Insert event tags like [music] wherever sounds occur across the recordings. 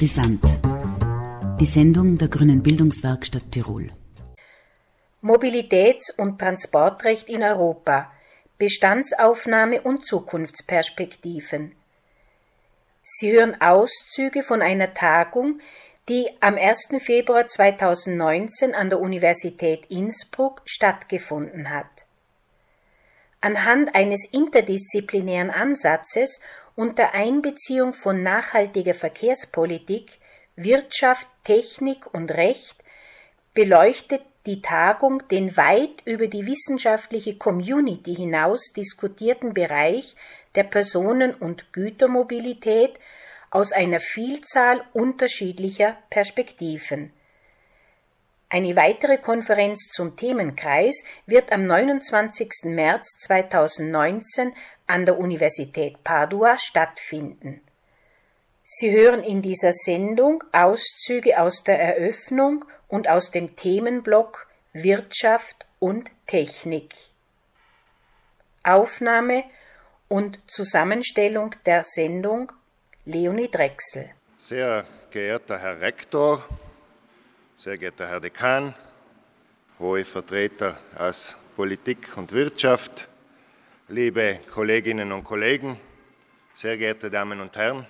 Brisant. Die Sendung der Grünen Bildungswerkstatt Tirol. Mobilitäts- und Transportrecht in Europa. Bestandsaufnahme und Zukunftsperspektiven. Sie hören Auszüge von einer Tagung, die am 1. Februar 2019 an der Universität Innsbruck stattgefunden hat. Anhand eines interdisziplinären Ansatzes unter Einbeziehung von nachhaltiger Verkehrspolitik, Wirtschaft, Technik und Recht beleuchtet die Tagung den weit über die wissenschaftliche Community hinaus diskutierten Bereich der Personen- und Gütermobilität aus einer Vielzahl unterschiedlicher Perspektiven. Eine weitere Konferenz zum Themenkreis wird am 29. März 2019 an der Universität Padua stattfinden. Sie hören in dieser Sendung Auszüge aus der Eröffnung und aus dem Themenblock Wirtschaft und Technik. Aufnahme und Zusammenstellung der Sendung Leonie Drechsel. Sehr geehrter Herr Rektor, sehr geehrter Herr Dekan, hohe Vertreter aus Politik und Wirtschaft, liebe Kolleginnen und Kollegen, sehr geehrte Damen und Herren,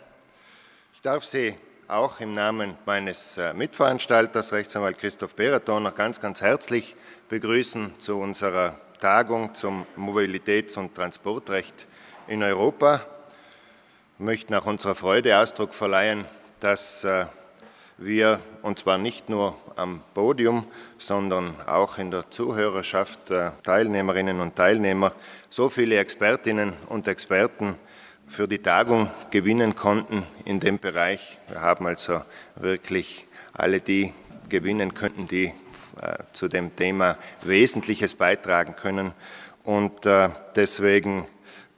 ich darf Sie auch im Namen meines äh, Mitveranstalters, Rechtsanwalt Christoph Beraton, noch ganz, ganz herzlich begrüßen zu unserer Tagung zum Mobilitäts- und Transportrecht in Europa. Ich möchte nach unserer Freude Ausdruck verleihen, dass äh, wir, und zwar nicht nur am Podium, sondern auch in der Zuhörerschaft, Teilnehmerinnen und Teilnehmer, so viele Expertinnen und Experten für die Tagung gewinnen konnten in dem Bereich. Wir haben also wirklich alle die gewinnen könnten, die äh, zu dem Thema Wesentliches beitragen können. Und äh, deswegen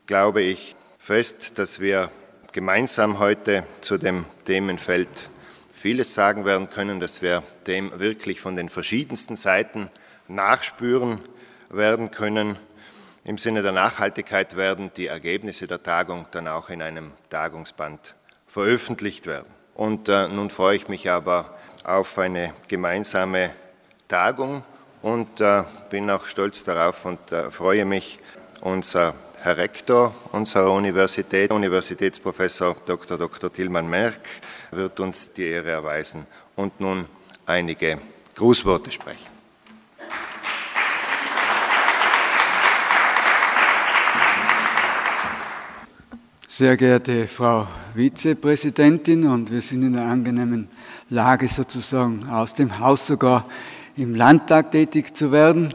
glaube ich fest, dass wir gemeinsam heute zu dem Themenfeld vieles sagen werden können, dass wir dem wirklich von den verschiedensten Seiten nachspüren werden können. Im Sinne der Nachhaltigkeit werden die Ergebnisse der Tagung dann auch in einem Tagungsband veröffentlicht werden. Und äh, nun freue ich mich aber auf eine gemeinsame Tagung und äh, bin auch stolz darauf und äh, freue mich, unser Herr Rektor unserer Universität, Universitätsprofessor Dr. Dr. Tilman Merck, wird uns die Ehre erweisen und nun einige Grußworte sprechen. Sehr geehrte Frau Vizepräsidentin, und wir sind in einer angenehmen Lage sozusagen aus dem Haus sogar im Landtag tätig zu werden.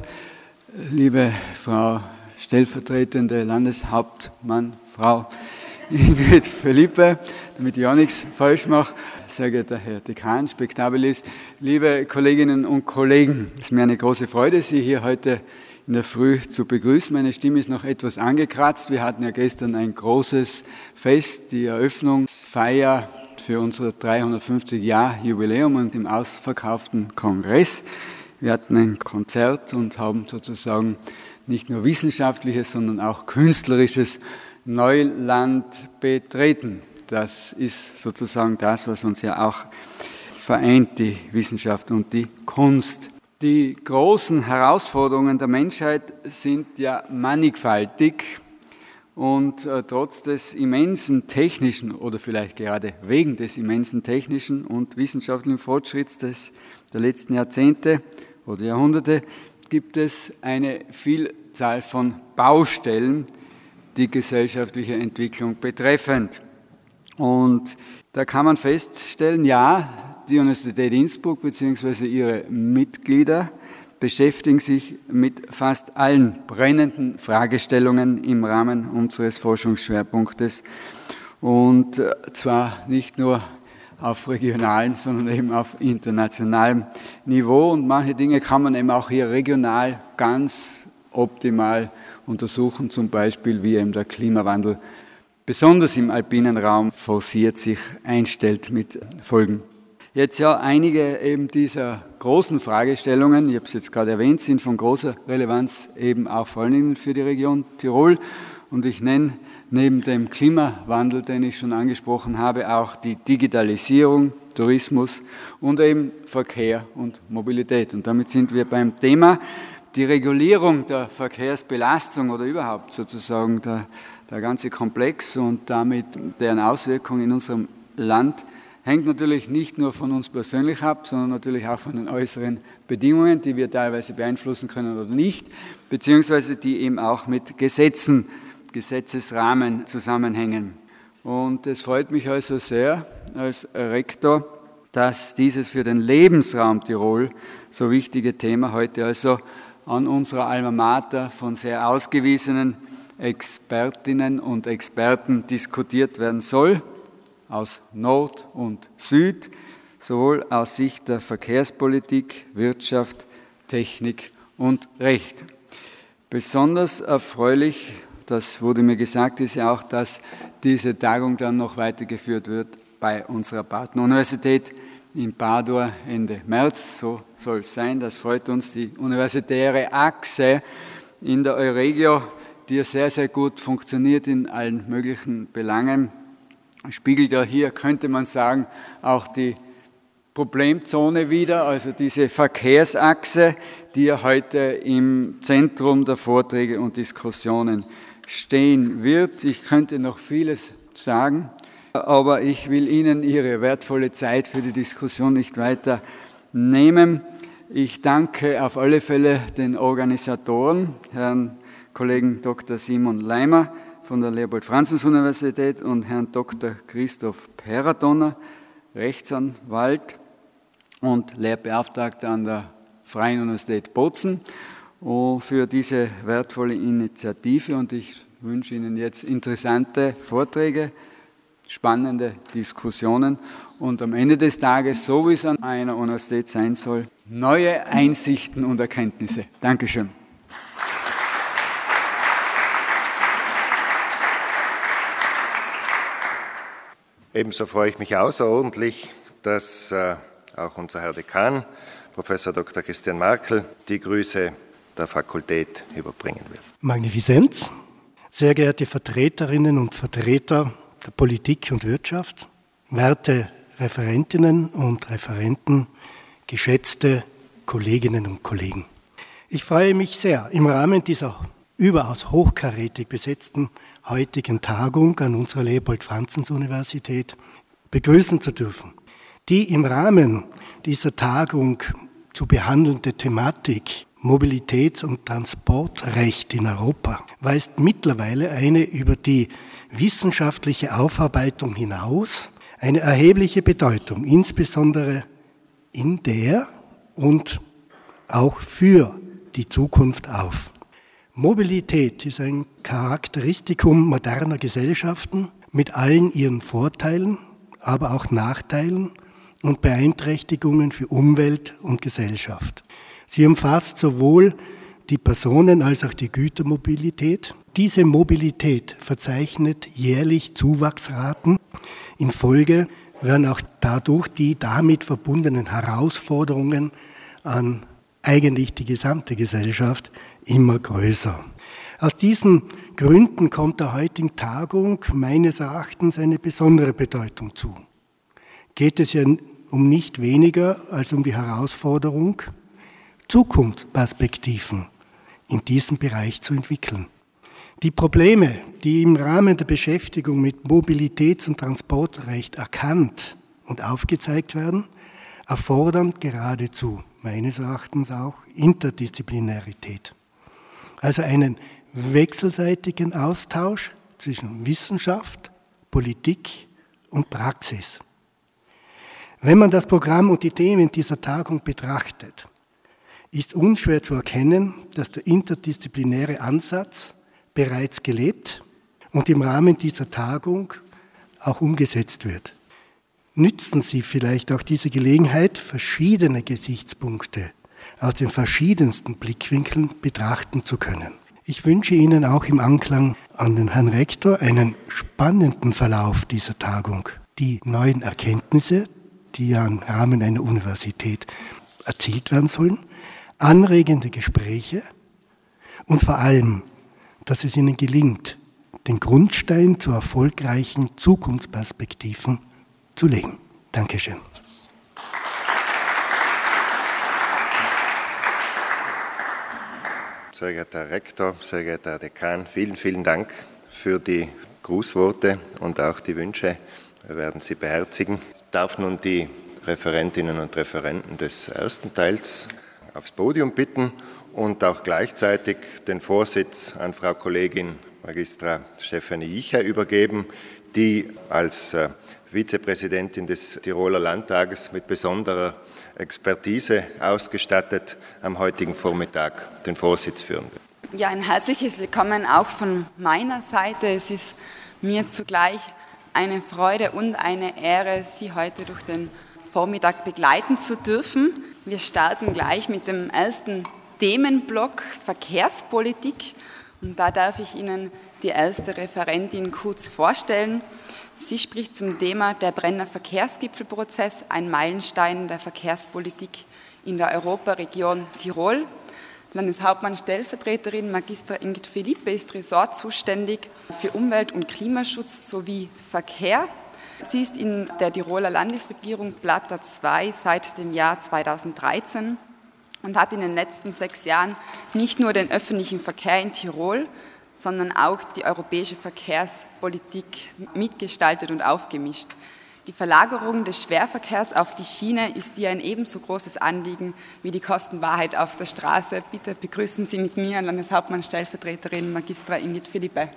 Liebe Frau stellvertretende Landeshauptmann, Frau [laughs] Ingrid Felipe, damit ich auch nichts falsch mache. Sehr geehrter Herr Dekan, Spektabilis, liebe Kolleginnen und Kollegen, es ist mir eine große Freude, Sie hier heute in der Früh zu begrüßen. Meine Stimme ist noch etwas angekratzt. Wir hatten ja gestern ein großes Fest, die Eröffnungsfeier für unser 350 Jahr Jubiläum und im ausverkauften Kongress. Wir hatten ein Konzert und haben sozusagen nicht nur wissenschaftliches, sondern auch künstlerisches Neuland betreten. Das ist sozusagen das, was uns ja auch vereint, die Wissenschaft und die Kunst. Die großen Herausforderungen der Menschheit sind ja mannigfaltig und äh, trotz des immensen technischen oder vielleicht gerade wegen des immensen technischen und wissenschaftlichen Fortschritts des, der letzten Jahrzehnte oder Jahrhunderte gibt es eine Vielzahl von Baustellen, die gesellschaftliche Entwicklung betreffend. Und da kann man feststellen, ja, die Universität Innsbruck bzw. ihre Mitglieder beschäftigen sich mit fast allen brennenden Fragestellungen im Rahmen unseres Forschungsschwerpunktes. Und äh, zwar nicht nur auf regionalem, sondern eben auf internationalem Niveau. Und manche Dinge kann man eben auch hier regional ganz optimal untersuchen, zum Beispiel wie eben der Klimawandel besonders im alpinen Raum forciert sich einstellt mit Folgen. Jetzt ja einige eben dieser großen Fragestellungen, ich habe es jetzt gerade erwähnt, sind von großer Relevanz eben auch vor allem für die Region Tirol. Und ich nenne neben dem Klimawandel, den ich schon angesprochen habe, auch die Digitalisierung, Tourismus und eben Verkehr und Mobilität. Und damit sind wir beim Thema die Regulierung der Verkehrsbelastung oder überhaupt sozusagen der, der ganze Komplex und damit deren Auswirkungen in unserem Land hängt natürlich nicht nur von uns persönlich ab, sondern natürlich auch von den äußeren Bedingungen, die wir teilweise beeinflussen können oder nicht, beziehungsweise die eben auch mit Gesetzen, Gesetzesrahmen zusammenhängen. Und es freut mich also sehr als Rektor, dass dieses für den Lebensraum Tirol so wichtige Thema heute also an unserer Alma Mater von sehr ausgewiesenen Expertinnen und Experten diskutiert werden soll, aus Nord und Süd, sowohl aus Sicht der Verkehrspolitik, Wirtschaft, Technik und Recht. Besonders erfreulich, das wurde mir gesagt, ist ja auch, dass diese Tagung dann noch weitergeführt wird bei unserer Partneruniversität in Padua Ende März. So soll es sein. Das freut uns. Die universitäre Achse in der Euregio, die sehr, sehr gut funktioniert in allen möglichen Belangen, spiegelt ja hier, könnte man sagen, auch die Problemzone wieder, also diese Verkehrsachse, die ja heute im Zentrum der Vorträge und Diskussionen stehen wird. Ich könnte noch vieles sagen, aber ich will Ihnen Ihre wertvolle Zeit für die Diskussion nicht weiter nehmen. Ich danke auf alle Fälle den Organisatoren, Herrn Kollegen Dr. Simon Leimer von der Leopold-Franzens-Universität und Herrn Dr. Christoph Peradonner, Rechtsanwalt und Lehrbeauftragter an der Freien Universität Bozen für diese wertvolle Initiative und ich wünsche Ihnen jetzt interessante Vorträge, spannende Diskussionen und am Ende des Tages, so wie es an einer Universität sein soll, neue Einsichten und Erkenntnisse. Dankeschön. Ebenso freue ich mich außerordentlich, dass äh, auch unser Herr Dekan, Professor Dr. Christian Markel, die Grüße der Fakultät überbringen wird. Magnifizenz, sehr geehrte Vertreterinnen und Vertreter der Politik und Wirtschaft, werte Referentinnen und Referenten, geschätzte Kolleginnen und Kollegen. Ich freue mich sehr, im Rahmen dieser überaus hochkarätig besetzten heutigen Tagung an unserer Leopold-Franzens-Universität begrüßen zu dürfen. Die im Rahmen dieser Tagung zu behandelnde Thematik Mobilitäts- und Transportrecht in Europa weist mittlerweile eine über die wissenschaftliche Aufarbeitung hinaus eine erhebliche Bedeutung, insbesondere in der und auch für die Zukunft auf. Mobilität ist ein Charakteristikum moderner Gesellschaften mit allen ihren Vorteilen, aber auch Nachteilen und Beeinträchtigungen für Umwelt und Gesellschaft. Sie umfasst sowohl die Personen- als auch die Gütermobilität. Diese Mobilität verzeichnet jährlich Zuwachsraten. In Folge werden auch dadurch die damit verbundenen Herausforderungen an eigentlich die gesamte Gesellschaft immer größer. Aus diesen Gründen kommt der heutigen Tagung meines Erachtens eine besondere Bedeutung zu. Geht es ja um nicht weniger als um die Herausforderung, Zukunftsperspektiven in diesem Bereich zu entwickeln. Die Probleme, die im Rahmen der Beschäftigung mit Mobilitäts- und Transportrecht erkannt und aufgezeigt werden, erfordern geradezu meines Erachtens auch Interdisziplinarität. Also einen wechselseitigen Austausch zwischen Wissenschaft, Politik und Praxis. Wenn man das Programm und die Themen dieser Tagung betrachtet, ist unschwer zu erkennen, dass der interdisziplinäre Ansatz bereits gelebt und im Rahmen dieser Tagung auch umgesetzt wird. Nützen Sie vielleicht auch diese Gelegenheit, verschiedene Gesichtspunkte aus den verschiedensten Blickwinkeln betrachten zu können. Ich wünsche Ihnen auch im Anklang an den Herrn Rektor einen spannenden Verlauf dieser Tagung. Die neuen Erkenntnisse, die ja im Rahmen einer Universität erzielt werden sollen, anregende Gespräche und vor allem, dass es ihnen gelingt, den Grundstein zu erfolgreichen Zukunftsperspektiven zu legen. Dankeschön. Sehr geehrter Herr Rektor, sehr geehrter Herr Dekan, vielen, vielen Dank für die Grußworte und auch die Wünsche. Wir werden sie beherzigen. Ich darf nun die Referentinnen und Referenten des ersten Teils aufs Podium bitten und auch gleichzeitig den Vorsitz an Frau Kollegin Magistra Stefanie Icher übergeben, die als äh, Vizepräsidentin des Tiroler Landtages mit besonderer Expertise ausgestattet am heutigen Vormittag den Vorsitz führen wird. Ja, ein herzliches Willkommen auch von meiner Seite. Es ist mir zugleich eine Freude und eine Ehre, Sie heute durch den Vormittag begleiten zu dürfen. Wir starten gleich mit dem ersten Themenblock Verkehrspolitik. Und da darf ich Ihnen die erste Referentin kurz vorstellen. Sie spricht zum Thema der Brenner Verkehrsgipfelprozess, ein Meilenstein der Verkehrspolitik in der Europaregion Tirol. Landeshauptmann-Stellvertreterin Magister Ingrid Philippe ist Ressort zuständig für Umwelt- und Klimaschutz sowie Verkehr. Sie ist in der Tiroler Landesregierung Platter 2 seit dem Jahr 2013 und hat in den letzten sechs Jahren nicht nur den öffentlichen Verkehr in Tirol, sondern auch die europäische Verkehrspolitik mitgestaltet und aufgemischt. Die Verlagerung des Schwerverkehrs auf die Schiene ist ihr ein ebenso großes Anliegen wie die Kostenwahrheit auf der Straße. Bitte begrüßen Sie mit mir Landeshauptmann-Stellvertreterin Magistra Ingrid Philippe.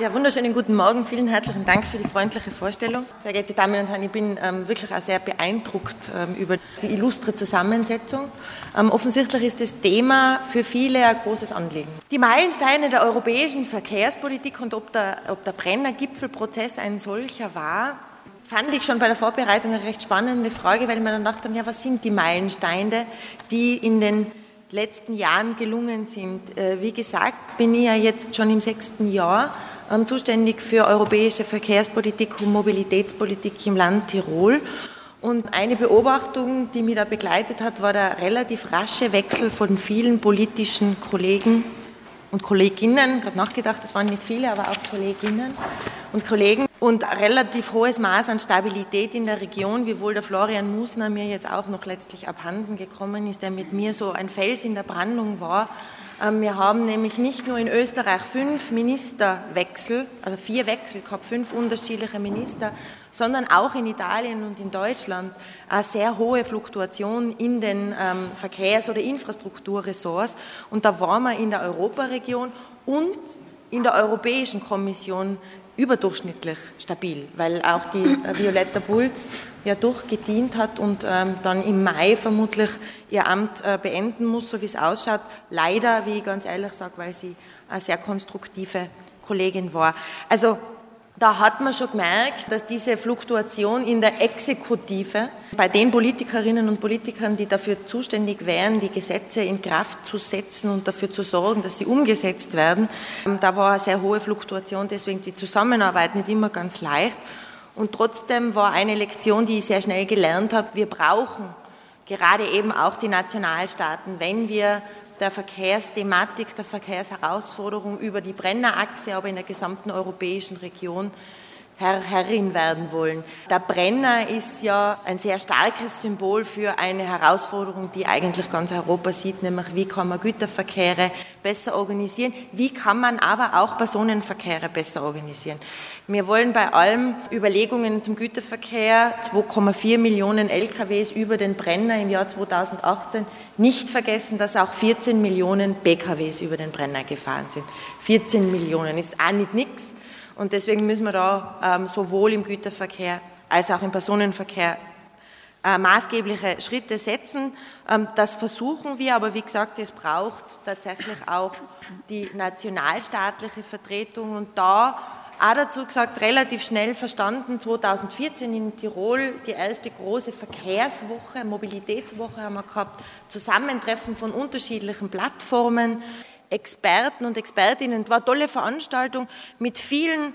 Ja, wunderschönen guten Morgen. Vielen herzlichen Dank für die freundliche Vorstellung. Sehr geehrte Damen und Herren, ich bin ähm, wirklich auch sehr beeindruckt ähm, über die illustre Zusammensetzung. Ähm, offensichtlich ist das Thema für viele ein großes Anliegen. Die Meilensteine der europäischen Verkehrspolitik und ob der, ob der Brenner Gipfelprozess ein solcher war, fand ich schon bei der Vorbereitung eine recht spannende Frage, weil ich mir dann dachte, ja, was sind die Meilensteine, die in den letzten Jahren gelungen sind. Äh, wie gesagt, bin ich ja jetzt schon im sechsten Jahr zuständig für europäische Verkehrspolitik und Mobilitätspolitik im Land Tirol. Und eine Beobachtung, die mich da begleitet hat, war der relativ rasche Wechsel von vielen politischen Kollegen und Kolleginnen, ich habe nachgedacht, das waren nicht viele, aber auch Kolleginnen und Kollegen und relativ hohes Maß an Stabilität in der Region, wiewohl der Florian Musner mir jetzt auch noch letztlich abhanden gekommen ist, der mit mir so ein Fels in der Brandung war, ähm, wir haben nämlich nicht nur in Österreich fünf Ministerwechsel, also vier Wechsel gehabt, fünf unterschiedliche Minister, sondern auch in Italien und in Deutschland eine sehr hohe Fluktuation in den ähm, Verkehrs- oder Infrastrukturressorts. Und da waren wir in der Europaregion und in der Europäischen Kommission überdurchschnittlich stabil, weil auch die äh, Violetta Bulz ja durchgedient hat und ähm, dann im Mai vermutlich ihr Amt äh, beenden muss, so wie es ausschaut. Leider, wie ich ganz ehrlich sage, weil sie eine sehr konstruktive Kollegin war. Also da hat man schon gemerkt, dass diese Fluktuation in der Exekutive bei den Politikerinnen und Politikern, die dafür zuständig wären, die Gesetze in Kraft zu setzen und dafür zu sorgen, dass sie umgesetzt werden, da war eine sehr hohe Fluktuation, deswegen die Zusammenarbeit nicht immer ganz leicht. Und trotzdem war eine Lektion, die ich sehr schnell gelernt habe, wir brauchen gerade eben auch die Nationalstaaten, wenn wir der Verkehrsthematik, der Verkehrsherausforderung über die Brennerachse, aber in der gesamten europäischen Region Herr, Herrin werden wollen. Der Brenner ist ja ein sehr starkes Symbol für eine Herausforderung, die eigentlich ganz Europa sieht, nämlich wie kann man Güterverkehre besser organisieren, wie kann man aber auch Personenverkehre besser organisieren. Wir wollen bei allen Überlegungen zum Güterverkehr 2,4 Millionen LKWs über den Brenner im Jahr 2018 nicht vergessen, dass auch 14 Millionen PKWs über den Brenner gefahren sind. 14 Millionen ist auch nicht nichts. Und deswegen müssen wir da ähm, sowohl im Güterverkehr als auch im Personenverkehr äh, maßgebliche Schritte setzen. Ähm, das versuchen wir, aber wie gesagt, es braucht tatsächlich auch die nationalstaatliche Vertretung. Und da auch dazu gesagt, relativ schnell verstanden, 2014 in Tirol die erste große Verkehrswoche, Mobilitätswoche haben wir gehabt, Zusammentreffen von unterschiedlichen Plattformen. Experten und Expertinnen. War eine tolle Veranstaltung mit vielen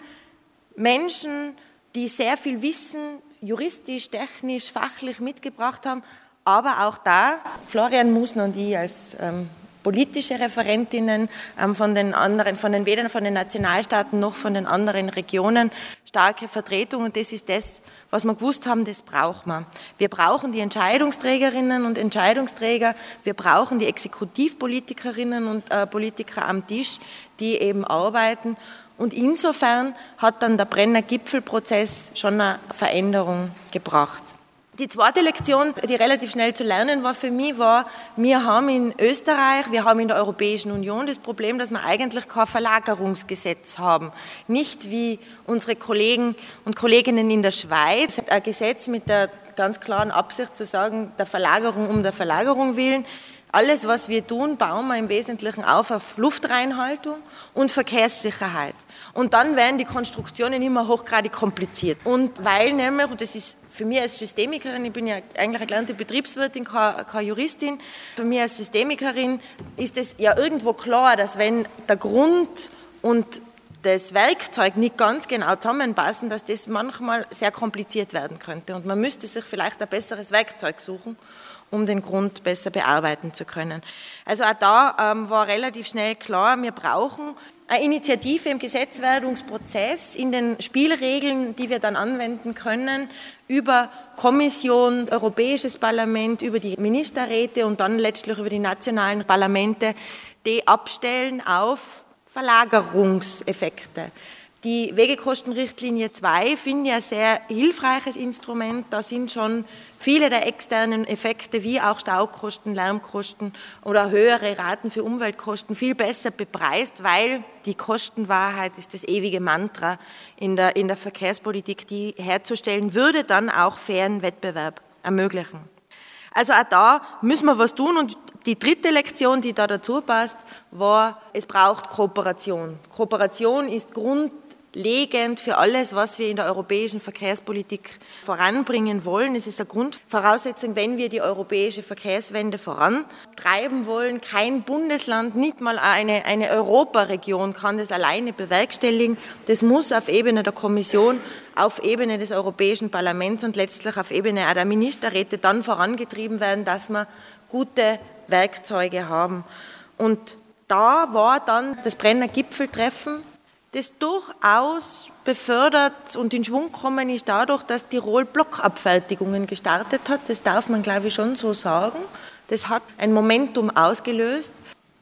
Menschen, die sehr viel Wissen, juristisch, technisch, fachlich mitgebracht haben. Aber auch da, Florian Musner und ich als ähm, politische Referentinnen ähm, von den anderen, von den weder von den Nationalstaaten noch von den anderen Regionen starke Vertretung und das ist das, was wir gewusst haben, das braucht man. Wir brauchen die Entscheidungsträgerinnen und Entscheidungsträger, wir brauchen die Exekutivpolitikerinnen und äh, Politiker am Tisch, die eben arbeiten und insofern hat dann der Brenner Gipfelprozess schon eine Veränderung gebracht. Die zweite Lektion, die relativ schnell zu lernen war für mich, war, wir haben in Österreich, wir haben in der Europäischen Union das Problem, dass wir eigentlich kein Verlagerungsgesetz haben. Nicht wie unsere Kollegen und Kolleginnen in der Schweiz, ein Gesetz mit der ganz klaren Absicht zu sagen, der Verlagerung um der Verlagerung willen. Alles, was wir tun, bauen wir im Wesentlichen auf auf Luftreinhaltung und Verkehrssicherheit. Und dann werden die Konstruktionen immer hochgradig kompliziert. Und weil nämlich, und das ist für mich als Systemikerin, ich bin ja eigentlich eine gelernte Betriebswirtin, keine, Juristin, für mich als Systemikerin ist es ja irgendwo klar, dass wenn der Grund und das Werkzeug nicht ganz genau zusammenpassen, dass das manchmal sehr kompliziert werden könnte. Und man müsste sich vielleicht ein besseres Werkzeug suchen um den Grund besser bearbeiten zu können. Also auch da ähm, war relativ schnell klar, wir brauchen eine Initiative im Gesetzwerdungsprozess, in den Spielregeln, die wir dann anwenden können, über Kommission, Europäisches Parlament, über die Ministerräte und dann letztlich über die nationalen Parlamente, die abstellen auf Verlagerungseffekte. Die Wegekostenrichtlinie 2 finde ich ein sehr hilfreiches Instrument. Da sind schon viele der externen Effekte wie auch Staukosten, Lärmkosten oder höhere Raten für Umweltkosten viel besser bepreist, weil die Kostenwahrheit ist das ewige Mantra in der, in der Verkehrspolitik, die herzustellen würde dann auch fairen Wettbewerb ermöglichen. Also auch da müssen wir was tun und die dritte Lektion, die da dazu passt, war, es braucht Kooperation. Kooperation ist Grund grundlegend für alles, was wir in der europäischen Verkehrspolitik voranbringen wollen. Es ist eine Grundvoraussetzung, wenn wir die europäische Verkehrswende vorantreiben wollen. Kein Bundesland, nicht mal eine, eine Europaregion kann das alleine bewerkstelligen. Das muss auf Ebene der Kommission, auf Ebene des Europäischen Parlaments und letztlich auf Ebene der Ministerräte dann vorangetrieben werden, dass wir gute Werkzeuge haben. Und da war dann das Brenner Gipfeltreffen das durchaus befördert und in Schwung gekommen ist dadurch, dass Tirol Blockabfertigungen gestartet hat. Das darf man, glaube ich, schon so sagen. Das hat ein Momentum ausgelöst.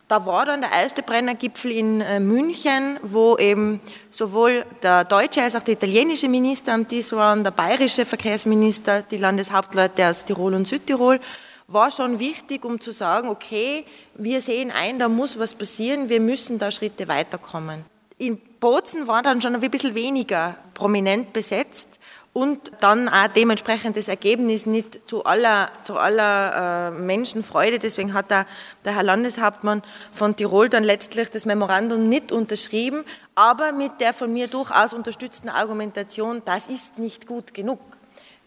Da war dann der erste Brennergipfel in äh, München, wo eben sowohl der deutsche als auch der italienische Minister am Tisch waren, der bayerische Verkehrsminister, die Landeshauptleute aus Tirol und Südtirol war schon wichtig, um zu sagen, okay, wir sehen ein, da muss was passieren, wir müssen da Schritte weiterkommen. In Bozen war dann schon ein bisschen weniger prominent besetzt und dann auch dementsprechend das Ergebnis nicht zu aller, zu aller äh, Menschenfreude. Deswegen hat der, der Herr Landeshauptmann von Tirol dann letztlich das Memorandum nicht unterschrieben, aber mit der von mir durchaus unterstützten Argumentation, das ist nicht gut genug.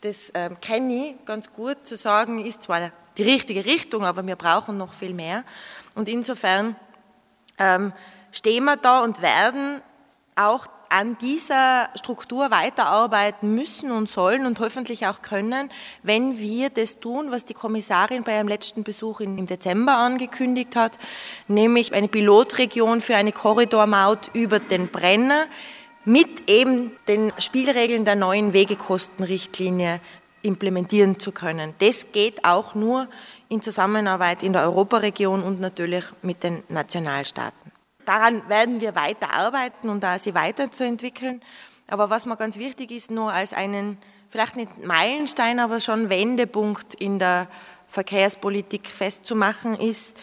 Das äh, kenne ich ganz gut, zu sagen, ist zwar die richtige Richtung, aber wir brauchen noch viel mehr. Und insofern ähm, stehen wir da und werden auch an dieser Struktur weiterarbeiten müssen und sollen und hoffentlich auch können, wenn wir das tun, was die Kommissarin bei ihrem letzten Besuch im Dezember angekündigt hat, nämlich eine Pilotregion für eine Korridormaut über den Brenner mit eben den Spielregeln der neuen Wegekostenrichtlinie implementieren zu können. Das geht auch nur in Zusammenarbeit in der Europaregion und natürlich mit den Nationalstaaten daran werden wir weiter arbeiten und da sie weiterzuentwickeln. Aber was mir ganz wichtig ist, nur als einen, vielleicht nicht Meilenstein, aber schon Wendepunkt in der Verkehrspolitik festzumachen, ist,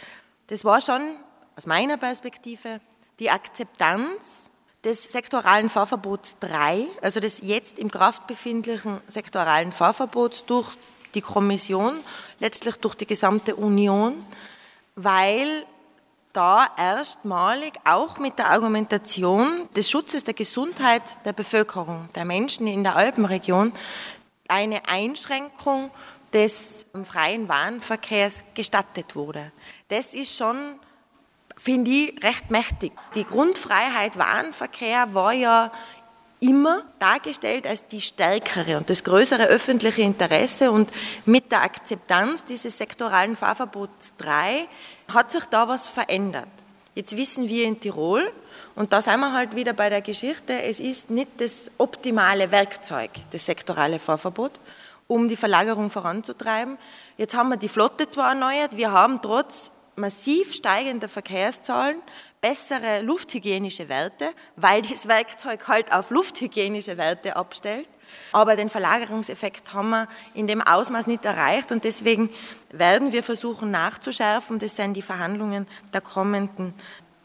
das war schon aus meiner Perspektive die Akzeptanz des sektoralen Fahrverbots 3, also des jetzt im Kraft befindlichen sektoralen Fahrverbots durch die Kommission, letztlich durch die gesamte Union, weil da erstmalig auch mit der Argumentation des Schutzes der Gesundheit der Bevölkerung, der Menschen in der Alpenregion, eine Einschränkung des freien Warenverkehrs gestattet wurde. Das ist schon, finde ich, recht mächtig. Die Grundfreiheit Warenverkehr war ja immer dargestellt als die stärkere und das größere öffentliche Interesse und mit der Akzeptanz dieses sektoralen Fahrverbots 3 hat sich da was verändert. Jetzt wissen wir in Tirol, und da sind wir halt wieder bei der Geschichte, es ist nicht das optimale Werkzeug, das sektorale Fahrverbot, um die Verlagerung voranzutreiben. Jetzt haben wir die Flotte zwar erneuert, wir haben trotz massiv steigender Verkehrszahlen bessere lufthygienische Werte, weil das Werkzeug halt auf lufthygienische Werte abstellt. Aber den Verlagerungseffekt haben wir in dem Ausmaß nicht erreicht und deswegen werden wir versuchen nachzuschärfen. Das sind die Verhandlungen der kommenden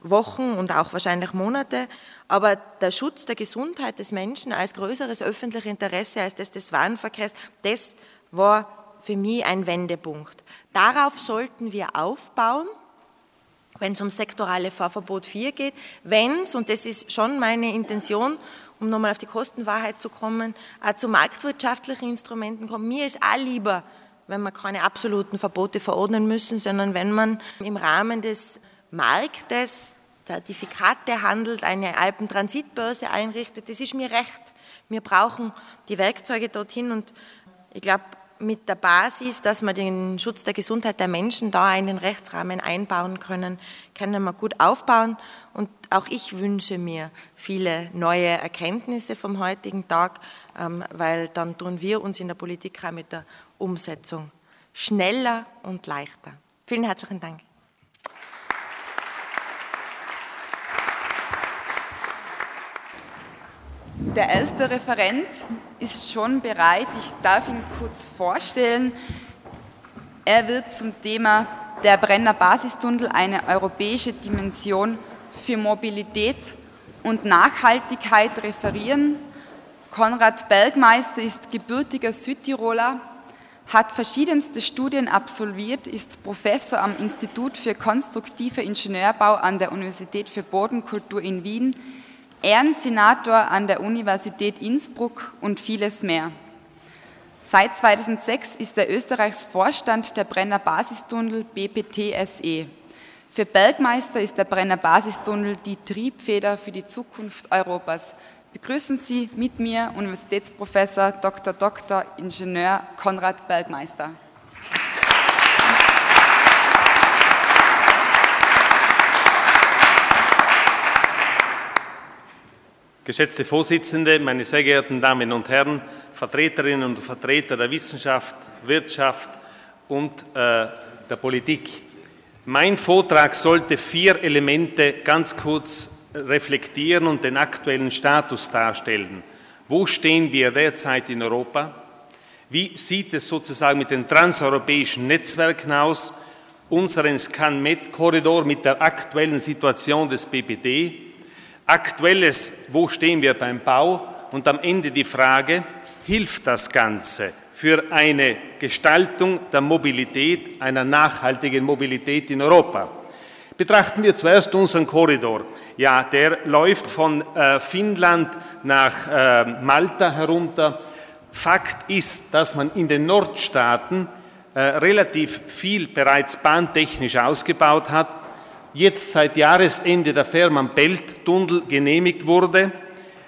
Wochen und auch wahrscheinlich Monate. Aber der Schutz der Gesundheit des Menschen als größeres öffentliches Interesse als das des Warenverkehrs, das war für mich ein Wendepunkt. Darauf sollten wir aufbauen wenn es um sektorale Fahrverbot 4 geht, wenn es, und das ist schon meine Intention, um nochmal auf die Kostenwahrheit zu kommen, auch zu marktwirtschaftlichen Instrumenten kommt. Mir ist auch lieber, wenn wir keine absoluten Verbote verordnen müssen, sondern wenn man im Rahmen des Marktes Zertifikate handelt, eine Alpentransitbörse einrichtet, das ist mir recht. Wir brauchen die Werkzeuge dorthin und ich glaube, mit der Basis, dass wir den Schutz der Gesundheit der Menschen da in den Rechtsrahmen einbauen können, können wir gut aufbauen. Und auch ich wünsche mir viele neue Erkenntnisse vom heutigen Tag, ähm, weil dann tun wir uns in der Politik auch mit der Umsetzung schneller und leichter. Vielen herzlichen Dank. Der erste Referent ist schon bereit. Ich darf ihn kurz vorstellen. Er wird zum Thema der Brenner Basistunnel eine europäische Dimension für Mobilität und Nachhaltigkeit referieren. Konrad Bergmeister ist gebürtiger Südtiroler, hat verschiedenste Studien absolviert, ist Professor am Institut für konstruktive Ingenieurbau an der Universität für Bodenkultur in Wien, Ehrensenator an der Universität Innsbruck und vieles mehr. Seit 2006 ist er Österreichs Vorstand der Brenner Basistunnel BPT SE. Für Bergmeister ist der Brenner Basistunnel die Triebfeder für die Zukunft Europas. Begrüßen Sie mit mir Universitätsprofessor Dr. Dr. Ingenieur Konrad Bergmeister. Geschätzte Vorsitzende, meine sehr geehrten Damen und Herren, Vertreterinnen und Vertreter der Wissenschaft, Wirtschaft und äh, der Politik. Mein Vortrag sollte vier Elemente ganz kurz reflektieren und den aktuellen Status darstellen. Wo stehen wir derzeit in Europa? Wie sieht es sozusagen mit den transeuropäischen Netzwerken aus? Unseren Scan-Med-Korridor mit der aktuellen Situation des BPD? Aktuelles, wo stehen wir beim Bau und am Ende die Frage, hilft das Ganze für eine Gestaltung der Mobilität, einer nachhaltigen Mobilität in Europa? Betrachten wir zuerst unseren Korridor. Ja, der läuft von äh, Finnland nach äh, Malta herunter. Fakt ist, dass man in den Nordstaaten äh, relativ viel bereits bahntechnisch ausgebaut hat jetzt seit Jahresende der Fehmarn-Belt-Tunnel genehmigt wurde.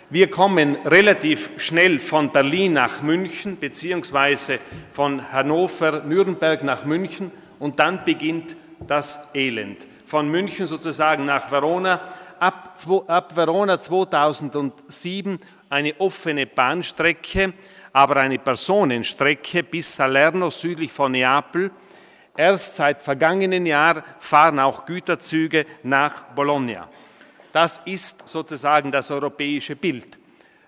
Wir kommen relativ schnell von Berlin nach München beziehungsweise von Hannover, Nürnberg nach München und dann beginnt das Elend. Von München sozusagen nach Verona, ab, ab Verona 2007 eine offene Bahnstrecke, aber eine Personenstrecke bis Salerno südlich von Neapel Erst seit vergangenen Jahr fahren auch Güterzüge nach Bologna. Das ist sozusagen das europäische Bild.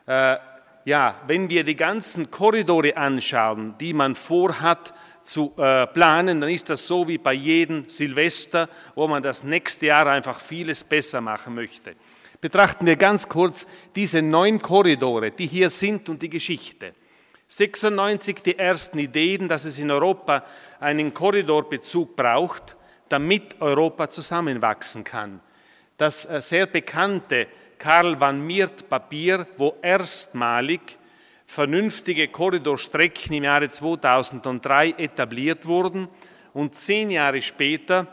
Äh, ja, wenn wir die ganzen Korridore anschauen, die man vorhat zu äh, planen, dann ist das so wie bei jedem Silvester, wo man das nächste Jahr einfach vieles besser machen möchte. Betrachten wir ganz kurz diese neun Korridore, die hier sind und die Geschichte. 96 die ersten Ideen, dass es in Europa einen Korridorbezug braucht, damit Europa zusammenwachsen kann. Das äh, sehr bekannte Karl van Miert Papier, wo erstmalig vernünftige Korridorstrecken im Jahre 2003 etabliert wurden und zehn Jahre später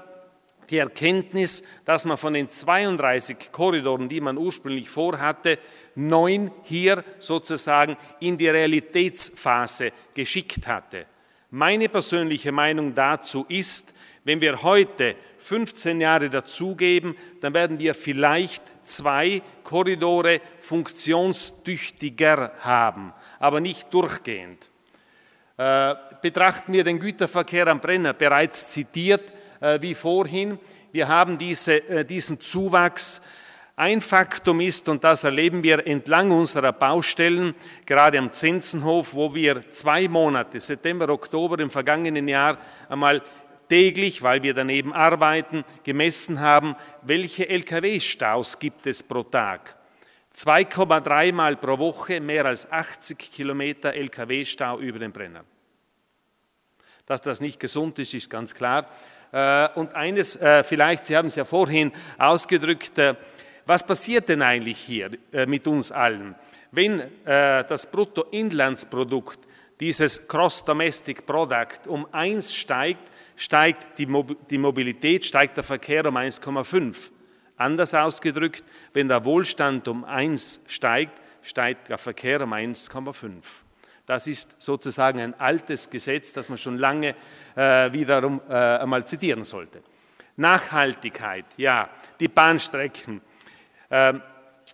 die Erkenntnis, dass man von den 32 Korridoren, die man ursprünglich vorhatte, neun hier sozusagen in die Realitätsphase geschickt hatte. Meine persönliche Meinung dazu ist, wenn wir heute 15 Jahre dazugeben, dann werden wir vielleicht zwei Korridore funktionstüchtiger haben, aber nicht durchgehend. Äh, betrachten wir den Güterverkehr am Brenner, bereits zitiert äh, wie vorhin. Wir haben diese, äh, diesen Zuwachs. Ein Faktum ist, und das erleben wir entlang unserer Baustellen, gerade am Zinsenhof, wo wir zwei Monate, September, Oktober im vergangenen Jahr einmal täglich, weil wir daneben arbeiten, gemessen haben, welche Lkw-Staus gibt es pro Tag. 2,3 Mal pro Woche mehr als 80 Kilometer Lkw-Stau über den Brenner. Dass das nicht gesund ist, ist ganz klar. Äh, und eines äh, vielleicht, Sie haben es ja vorhin ausgedrückt, äh, was passiert denn eigentlich hier mit uns allen? Wenn das Bruttoinlandsprodukt, dieses Cross Domestic Product um 1 steigt, steigt die Mobilität, steigt der Verkehr um 1,5. Anders ausgedrückt, wenn der Wohlstand um 1 steigt, steigt der Verkehr um 1,5. Das ist sozusagen ein altes Gesetz, das man schon lange äh, wiederum äh, einmal zitieren sollte. Nachhaltigkeit, ja, die Bahnstrecken. Ähm,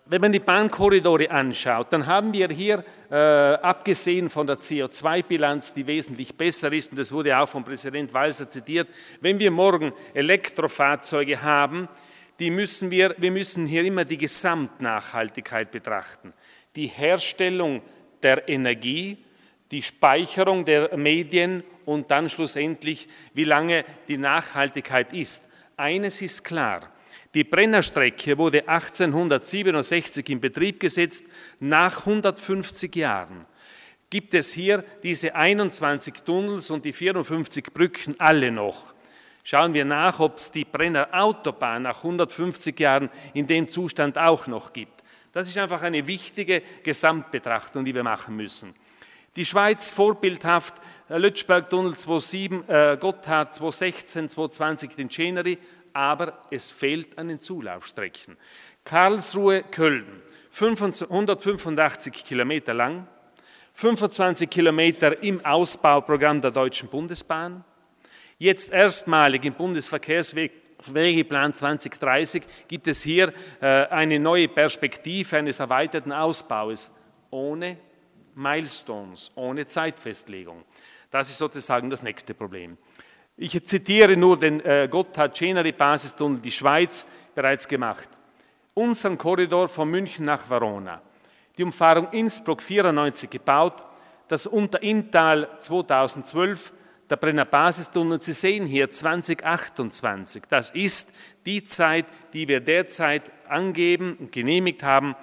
wenn man die Bahnkorridore anschaut, dann haben wir hier, äh, abgesehen von der CO2-Bilanz, die wesentlich besser ist, und das wurde auch von Präsident Walser zitiert, wenn wir morgen Elektrofahrzeuge haben, die müssen wir, wir müssen hier immer die Gesamtnachhaltigkeit betrachten. Die Herstellung der Energie, die Speicherung der Medien und dann schlussendlich, wie lange die Nachhaltigkeit ist. Eines ist klar, die Brennerstrecke wurde 1867 in Betrieb gesetzt, nach 150 Jahren gibt es hier diese 21 Tunnels und die 54 Brücken alle noch. Schauen wir nach, ob es die Brenner Autobahn nach 150 Jahren in dem Zustand auch noch gibt. Das ist einfach eine wichtige Gesamtbetrachtung, die wir machen müssen. Die Schweiz vorbildhaft, Lötschberg-Tunnel 2007, äh, Gotthard 2016, 2020 den Cheneri, aber es fehlt an den Zulaufstrecken. Karlsruhe, Köln, 185 Kilometer lang, 25 Kilometer im Ausbauprogramm der Deutschen Bundesbahn. Jetzt erstmalig im Bundesverkehrswegeplan 2030 gibt es hier äh, eine neue Perspektive eines erweiterten Ausbaus ohne Milestones, ohne Zeitfestlegung. Das ist sozusagen das nächste Problem. Ich zitiere nur den äh, Gotthard-Ceneri-Basistunnel, die Schweiz, bereits gemacht. Unseren Korridor von München nach Verona. Die Umfahrung Innsbruck 94 gebaut, das Unterinntal 2012, der Brenner Basistunnel. Sie sehen hier 2028. Das ist die Zeit, die wir derzeit angeben und genehmigt haben,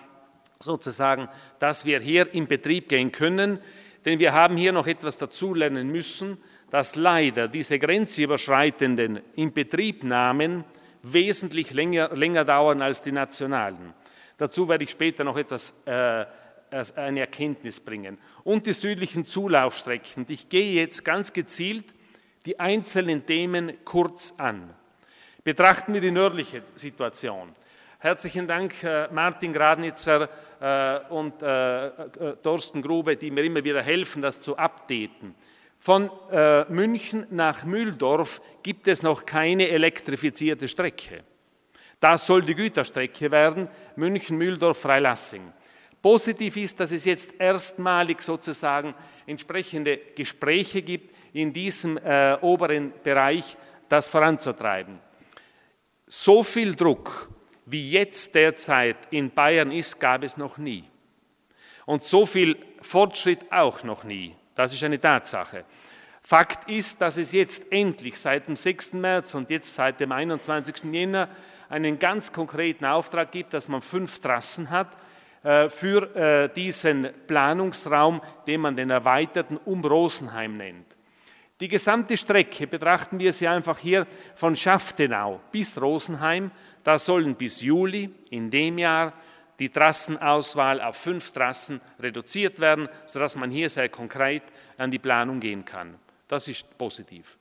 sozusagen, dass wir hier in Betrieb gehen können. Denn wir haben hier noch etwas dazulernen müssen dass leider diese grenzüberschreitenden Inbetriebnahmen wesentlich länger, länger dauern als die nationalen. Dazu werde ich später noch etwas äh, eine Erkenntnis bringen. Und die südlichen Zulaufstrecken. Ich gehe jetzt ganz gezielt die einzelnen Themen kurz an. Betrachten wir die nördliche Situation. Herzlichen Dank, äh, Martin Gradnitzer äh, und äh, Thorsten Grube, die mir immer wieder helfen, das zu updaten. Von äh, München nach Mühldorf gibt es noch keine elektrifizierte Strecke. Das soll die Güterstrecke werden, München-Mühldorf-Freilassing. Positiv ist, dass es jetzt erstmalig sozusagen entsprechende Gespräche gibt, in diesem äh, oberen Bereich das voranzutreiben. So viel Druck, wie jetzt derzeit in Bayern ist, gab es noch nie. Und so viel Fortschritt auch noch nie. Das ist eine Tatsache. Fakt ist, dass es jetzt endlich seit dem 6. März und jetzt seit dem 21. Jänner einen ganz konkreten Auftrag gibt, dass man fünf Trassen hat äh, für äh, diesen Planungsraum, den man den erweiterten um Rosenheim nennt. Die gesamte Strecke betrachten wir sie einfach hier von Schaftenau bis Rosenheim. Da sollen bis Juli in dem Jahr die Trassenauswahl auf fünf Trassen reduziert werden, sodass man hier sehr konkret an die Planung gehen kann. Das ist positiv.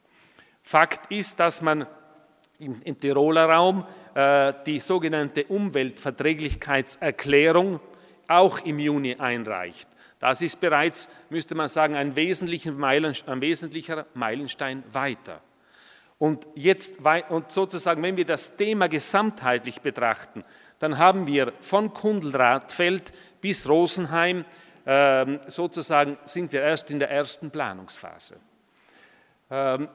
Fakt ist, dass man im, im Tiroler Raum äh, die sogenannte Umweltverträglichkeitserklärung auch im Juni einreicht. Das ist bereits, müsste man sagen, ein wesentlicher, Meilenstein, ein wesentlicher Meilenstein weiter. Und jetzt, und sozusagen, wenn wir das Thema gesamtheitlich betrachten, dann haben wir von Kundelradfeld bis Rosenheim ähm, sozusagen sind wir erst in der ersten Planungsphase. Ähm,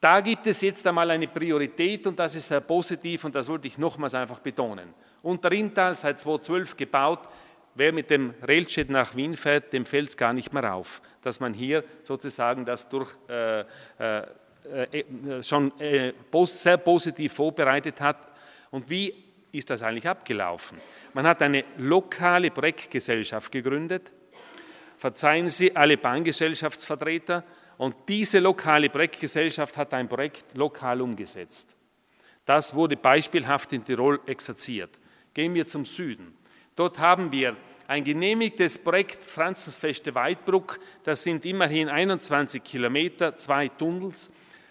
da gibt es jetzt einmal eine Priorität und das ist sehr positiv und das wollte ich nochmals einfach betonen. Unter Rintal seit 2012 gebaut, wer mit dem Railjet nach Wien fährt, dem fällt es gar nicht mehr auf, dass man hier sozusagen das durch, äh, äh, äh, schon äh, sehr positiv vorbereitet hat. Und wie ist das eigentlich abgelaufen? Man hat eine lokale Projektgesellschaft gegründet. Verzeihen Sie alle Bahngesellschaftsvertreter. Und diese lokale Projektgesellschaft hat ein Projekt lokal umgesetzt. Das wurde beispielhaft in Tirol exerziert. Gehen wir zum Süden. Dort haben wir ein genehmigtes Projekt Franzensfeste Weidbruck. Das sind immerhin 21 Kilometer, zwei Tunnels.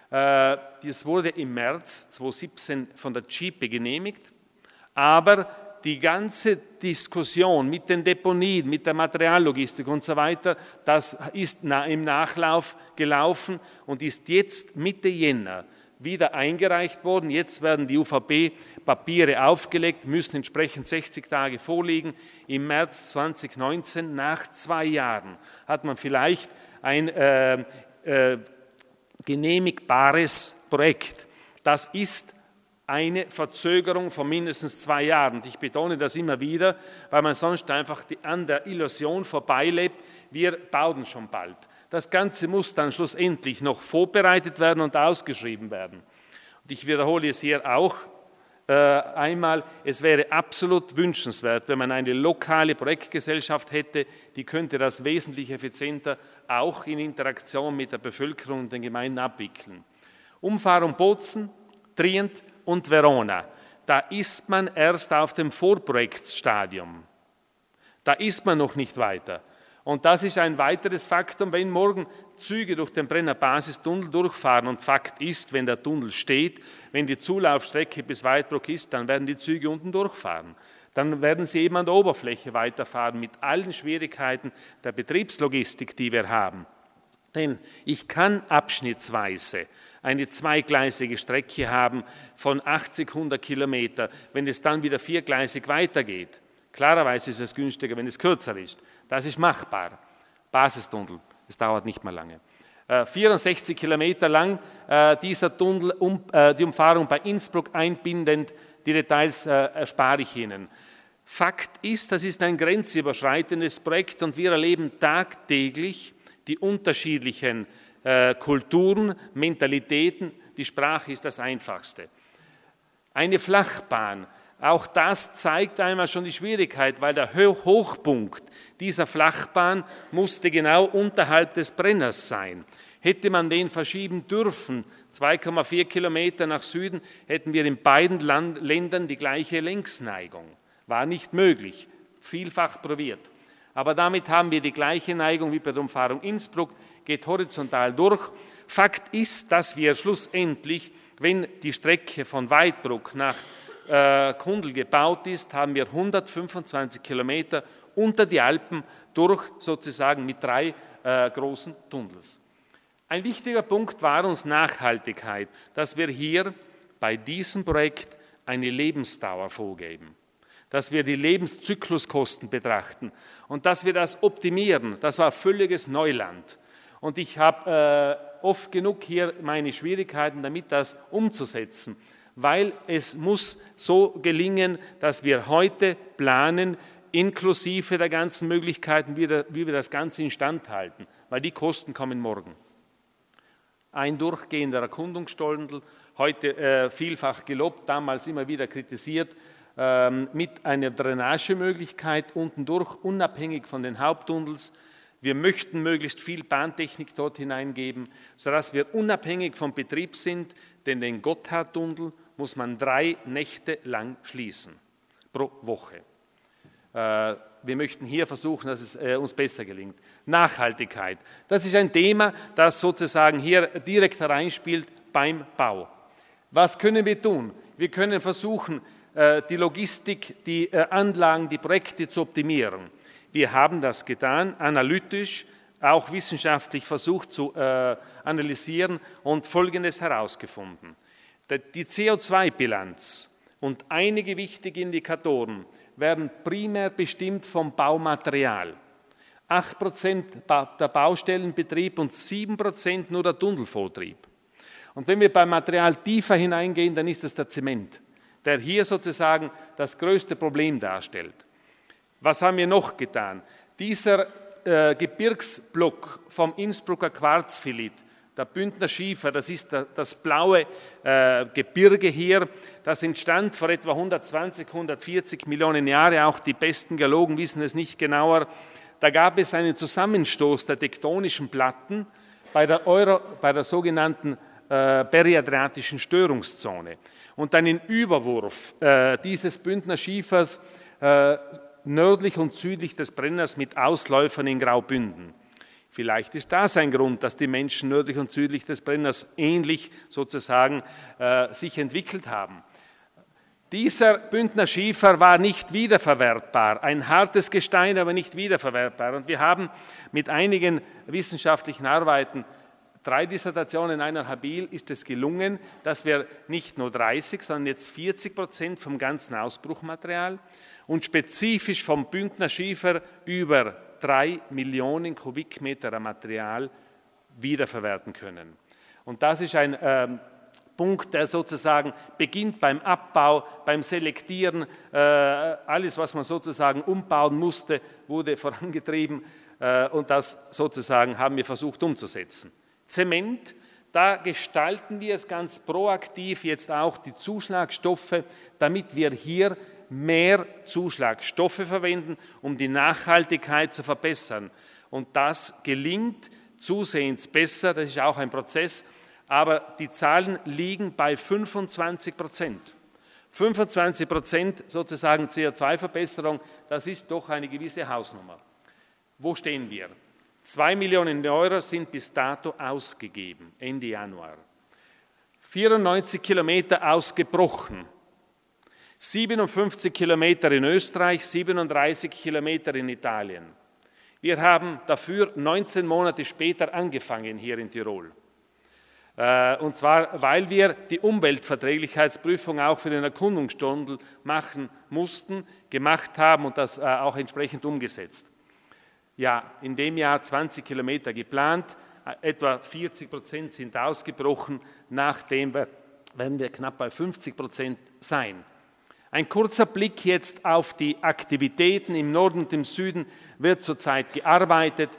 Äh, das wurde im März 2017 von der Chipe genehmigt. Aber die ganze Diskussion mit den Deponien, mit der Materiallogistik und so weiter, das ist im Nachlauf gelaufen und ist jetzt Mitte Jänner wieder eingereicht worden. Jetzt werden die UVP-Papiere aufgelegt, müssen entsprechend 60 Tage vorliegen. Im März 2019, nach zwei Jahren, hat man vielleicht ein äh, äh, genehmigbares Projekt. Das ist eine Verzögerung von mindestens zwei Jahren. ich betone das immer wieder, weil man sonst einfach an der Illusion vorbeilebt, wir bauen schon bald. Das Ganze muss dann schlussendlich noch vorbereitet werden und ausgeschrieben werden. Und ich wiederhole es hier auch äh, einmal, es wäre absolut wünschenswert, wenn man eine lokale Projektgesellschaft hätte, die könnte das wesentlich effizienter auch in Interaktion mit der Bevölkerung und den Gemeinden abwickeln. Umfahrung Bozen, Trient und Verona, da ist man erst auf dem Vorprojektsstadium. Da ist man noch nicht weiter. Und das ist ein weiteres Faktum, wenn morgen Züge durch den Brenner Basistunnel durchfahren und Fakt ist, wenn der Tunnel steht, wenn die Zulaufstrecke bis Weidbruck ist, dann werden die Züge unten durchfahren. Dann werden sie eben an der Oberfläche weiterfahren mit allen Schwierigkeiten der Betriebslogistik, die wir haben. Denn ich kann abschnittsweise eine zweigleisige Strecke haben von 80, 100 Kilometer, wenn es dann wieder viergleisig weitergeht. Klarerweise ist es günstiger, wenn es kürzer ist. Das ist machbar. Basistunnel, es dauert nicht mehr lange. 64 äh, Kilometer lang äh, dieser Tunnel, äh, die Umfahrung bei Innsbruck einbindend. Die Details erspare ich Ihnen. Fakt ist, das ist ein grenzüberschreitendes Projekt und wir erleben tagtäglich die unterschiedlichen Kulturen, Mentalitäten. Die Sprache ist das Einfachste. Eine Flachbahn, auch das zeigt einmal schon die Schwierigkeit, weil der Hochpunkt dieser Flachbahn musste genau unterhalb des Brenners sein. Hätte man den verschieben dürfen, 2,4 Kilometer nach Süden, hätten wir in beiden Land Ländern die gleiche Längsneigung. War nicht möglich, vielfach probiert. Aber damit haben wir die gleiche Neigung wie bei der Umfahrung Innsbruck geht horizontal durch. Fakt ist, dass wir schlussendlich, wenn die Strecke von Weidbruck nach äh, Kundl gebaut ist, haben wir 125 Kilometer unter die Alpen durch, sozusagen mit drei äh, großen Tunnels. Ein wichtiger Punkt war uns Nachhaltigkeit, dass wir hier bei diesem Projekt eine Lebensdauer vorgeben, dass wir die Lebenszykluskosten betrachten und dass wir das optimieren. Das war völliges Neuland. Und ich habe äh, oft genug hier meine Schwierigkeiten damit, das umzusetzen, weil es muss so gelingen, dass wir heute planen, inklusive der ganzen Möglichkeiten, wie, der, wie wir das Ganze instand halten, weil die Kosten kommen morgen. Ein durchgehender Erkundungsstollen, heute äh, vielfach gelobt, damals immer wieder kritisiert, ähm, mit einer Drainagemöglichkeit unten durch, unabhängig von den Haupttunnels, wir möchten möglichst viel Bahntechnik dort hineingeben, sodass wir unabhängig vom Betrieb sind, denn den Gotthardtunnel muss man drei Nächte lang schließen pro Woche. Äh, wir möchten hier versuchen, dass es äh, uns besser gelingt. Nachhaltigkeit. Das ist ein Thema, das sozusagen hier direkt hereinspielt beim Bau. Was können wir tun? Wir können versuchen, äh, die Logistik, die Anlagen, die Projekte zu optimieren. Wir haben das getan, analytisch, auch wissenschaftlich versucht zu äh, analysieren und Folgendes herausgefunden. Die CO2-Bilanz und einige wichtige Indikatoren werden primär bestimmt vom Baumaterial. 8% der Baustellenbetrieb und 7% nur der Tunnelvortrieb. Und wenn wir beim Material tiefer hineingehen, dann ist es der Zement, der hier sozusagen das größte Problem darstellt. Was haben wir noch getan? Dieser äh, Gebirgsblock vom Innsbrucker Quarzfilit, der Bündner Schiefer, das ist der, das blaue äh, Gebirge hier, das entstand vor etwa 120, 140 Millionen Jahren, auch die besten Geologen wissen es nicht genauer. Da gab es einen Zusammenstoß der tektonischen Platten bei der, Euro, bei der sogenannten äh, periadriatischen Störungszone und einen Überwurf äh, dieses Bündner Schiefers äh, nördlich und südlich des Brenners mit Ausläufern in Graubünden. Vielleicht ist das ein Grund, dass die Menschen nördlich und südlich des Brenners ähnlich sozusagen äh, sich entwickelt haben. Dieser Bündner Schiefer war nicht wiederverwertbar, ein hartes Gestein, aber nicht wiederverwertbar. Und wir haben mit einigen wissenschaftlichen Arbeiten, drei Dissertationen, einer Habil, ist es gelungen, dass wir nicht nur 30, sondern jetzt 40 Prozent vom ganzen Ausbruchmaterial und spezifisch vom Bündner Schiefer über drei Millionen Kubikmeter Material wiederverwerten können. Und das ist ein äh, Punkt, der sozusagen beginnt beim Abbau, beim Selektieren. Äh, alles, was man sozusagen umbauen musste, wurde vorangetrieben äh, und das sozusagen haben wir versucht umzusetzen. Zement, da gestalten wir es ganz proaktiv jetzt auch die Zuschlagstoffe, damit wir hier mehr Zuschlagstoffe verwenden, um die Nachhaltigkeit zu verbessern. Und das gelingt zusehends besser, das ist auch ein Prozess, aber die Zahlen liegen bei 25 Prozent. 25 Prozent sozusagen CO2-Verbesserung, das ist doch eine gewisse Hausnummer. Wo stehen wir? Zwei Millionen Euro sind bis dato ausgegeben, Ende Januar. 94 Kilometer ausgebrochen. 57 Kilometer in Österreich, 37 Kilometer in Italien. Wir haben dafür 19 Monate später angefangen hier in Tirol. Äh, und zwar, weil wir die Umweltverträglichkeitsprüfung auch für den Erkundungsstundel machen mussten, gemacht haben und das äh, auch entsprechend umgesetzt. Ja, in dem Jahr 20 Kilometer geplant, äh, etwa 40 Prozent sind ausgebrochen, nachdem werden wir knapp bei 50 Prozent sein. Ein kurzer Blick jetzt auf die Aktivitäten im Norden und im Süden wird zurzeit gearbeitet.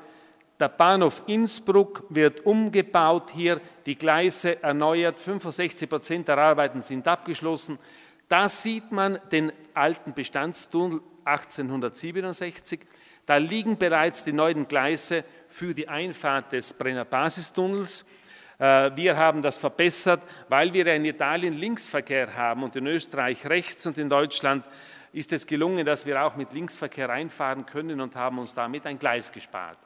Der Bahnhof Innsbruck wird umgebaut hier, die Gleise erneuert, 65 Prozent der Arbeiten sind abgeschlossen. Da sieht man den alten Bestandstunnel 1867. Da liegen bereits die neuen Gleise für die Einfahrt des Brenner Basistunnels. Äh, wir haben das verbessert, weil wir in Italien Linksverkehr haben und in Österreich rechts und in Deutschland ist es gelungen, dass wir auch mit Linksverkehr reinfahren können und haben uns damit ein Gleis gespart.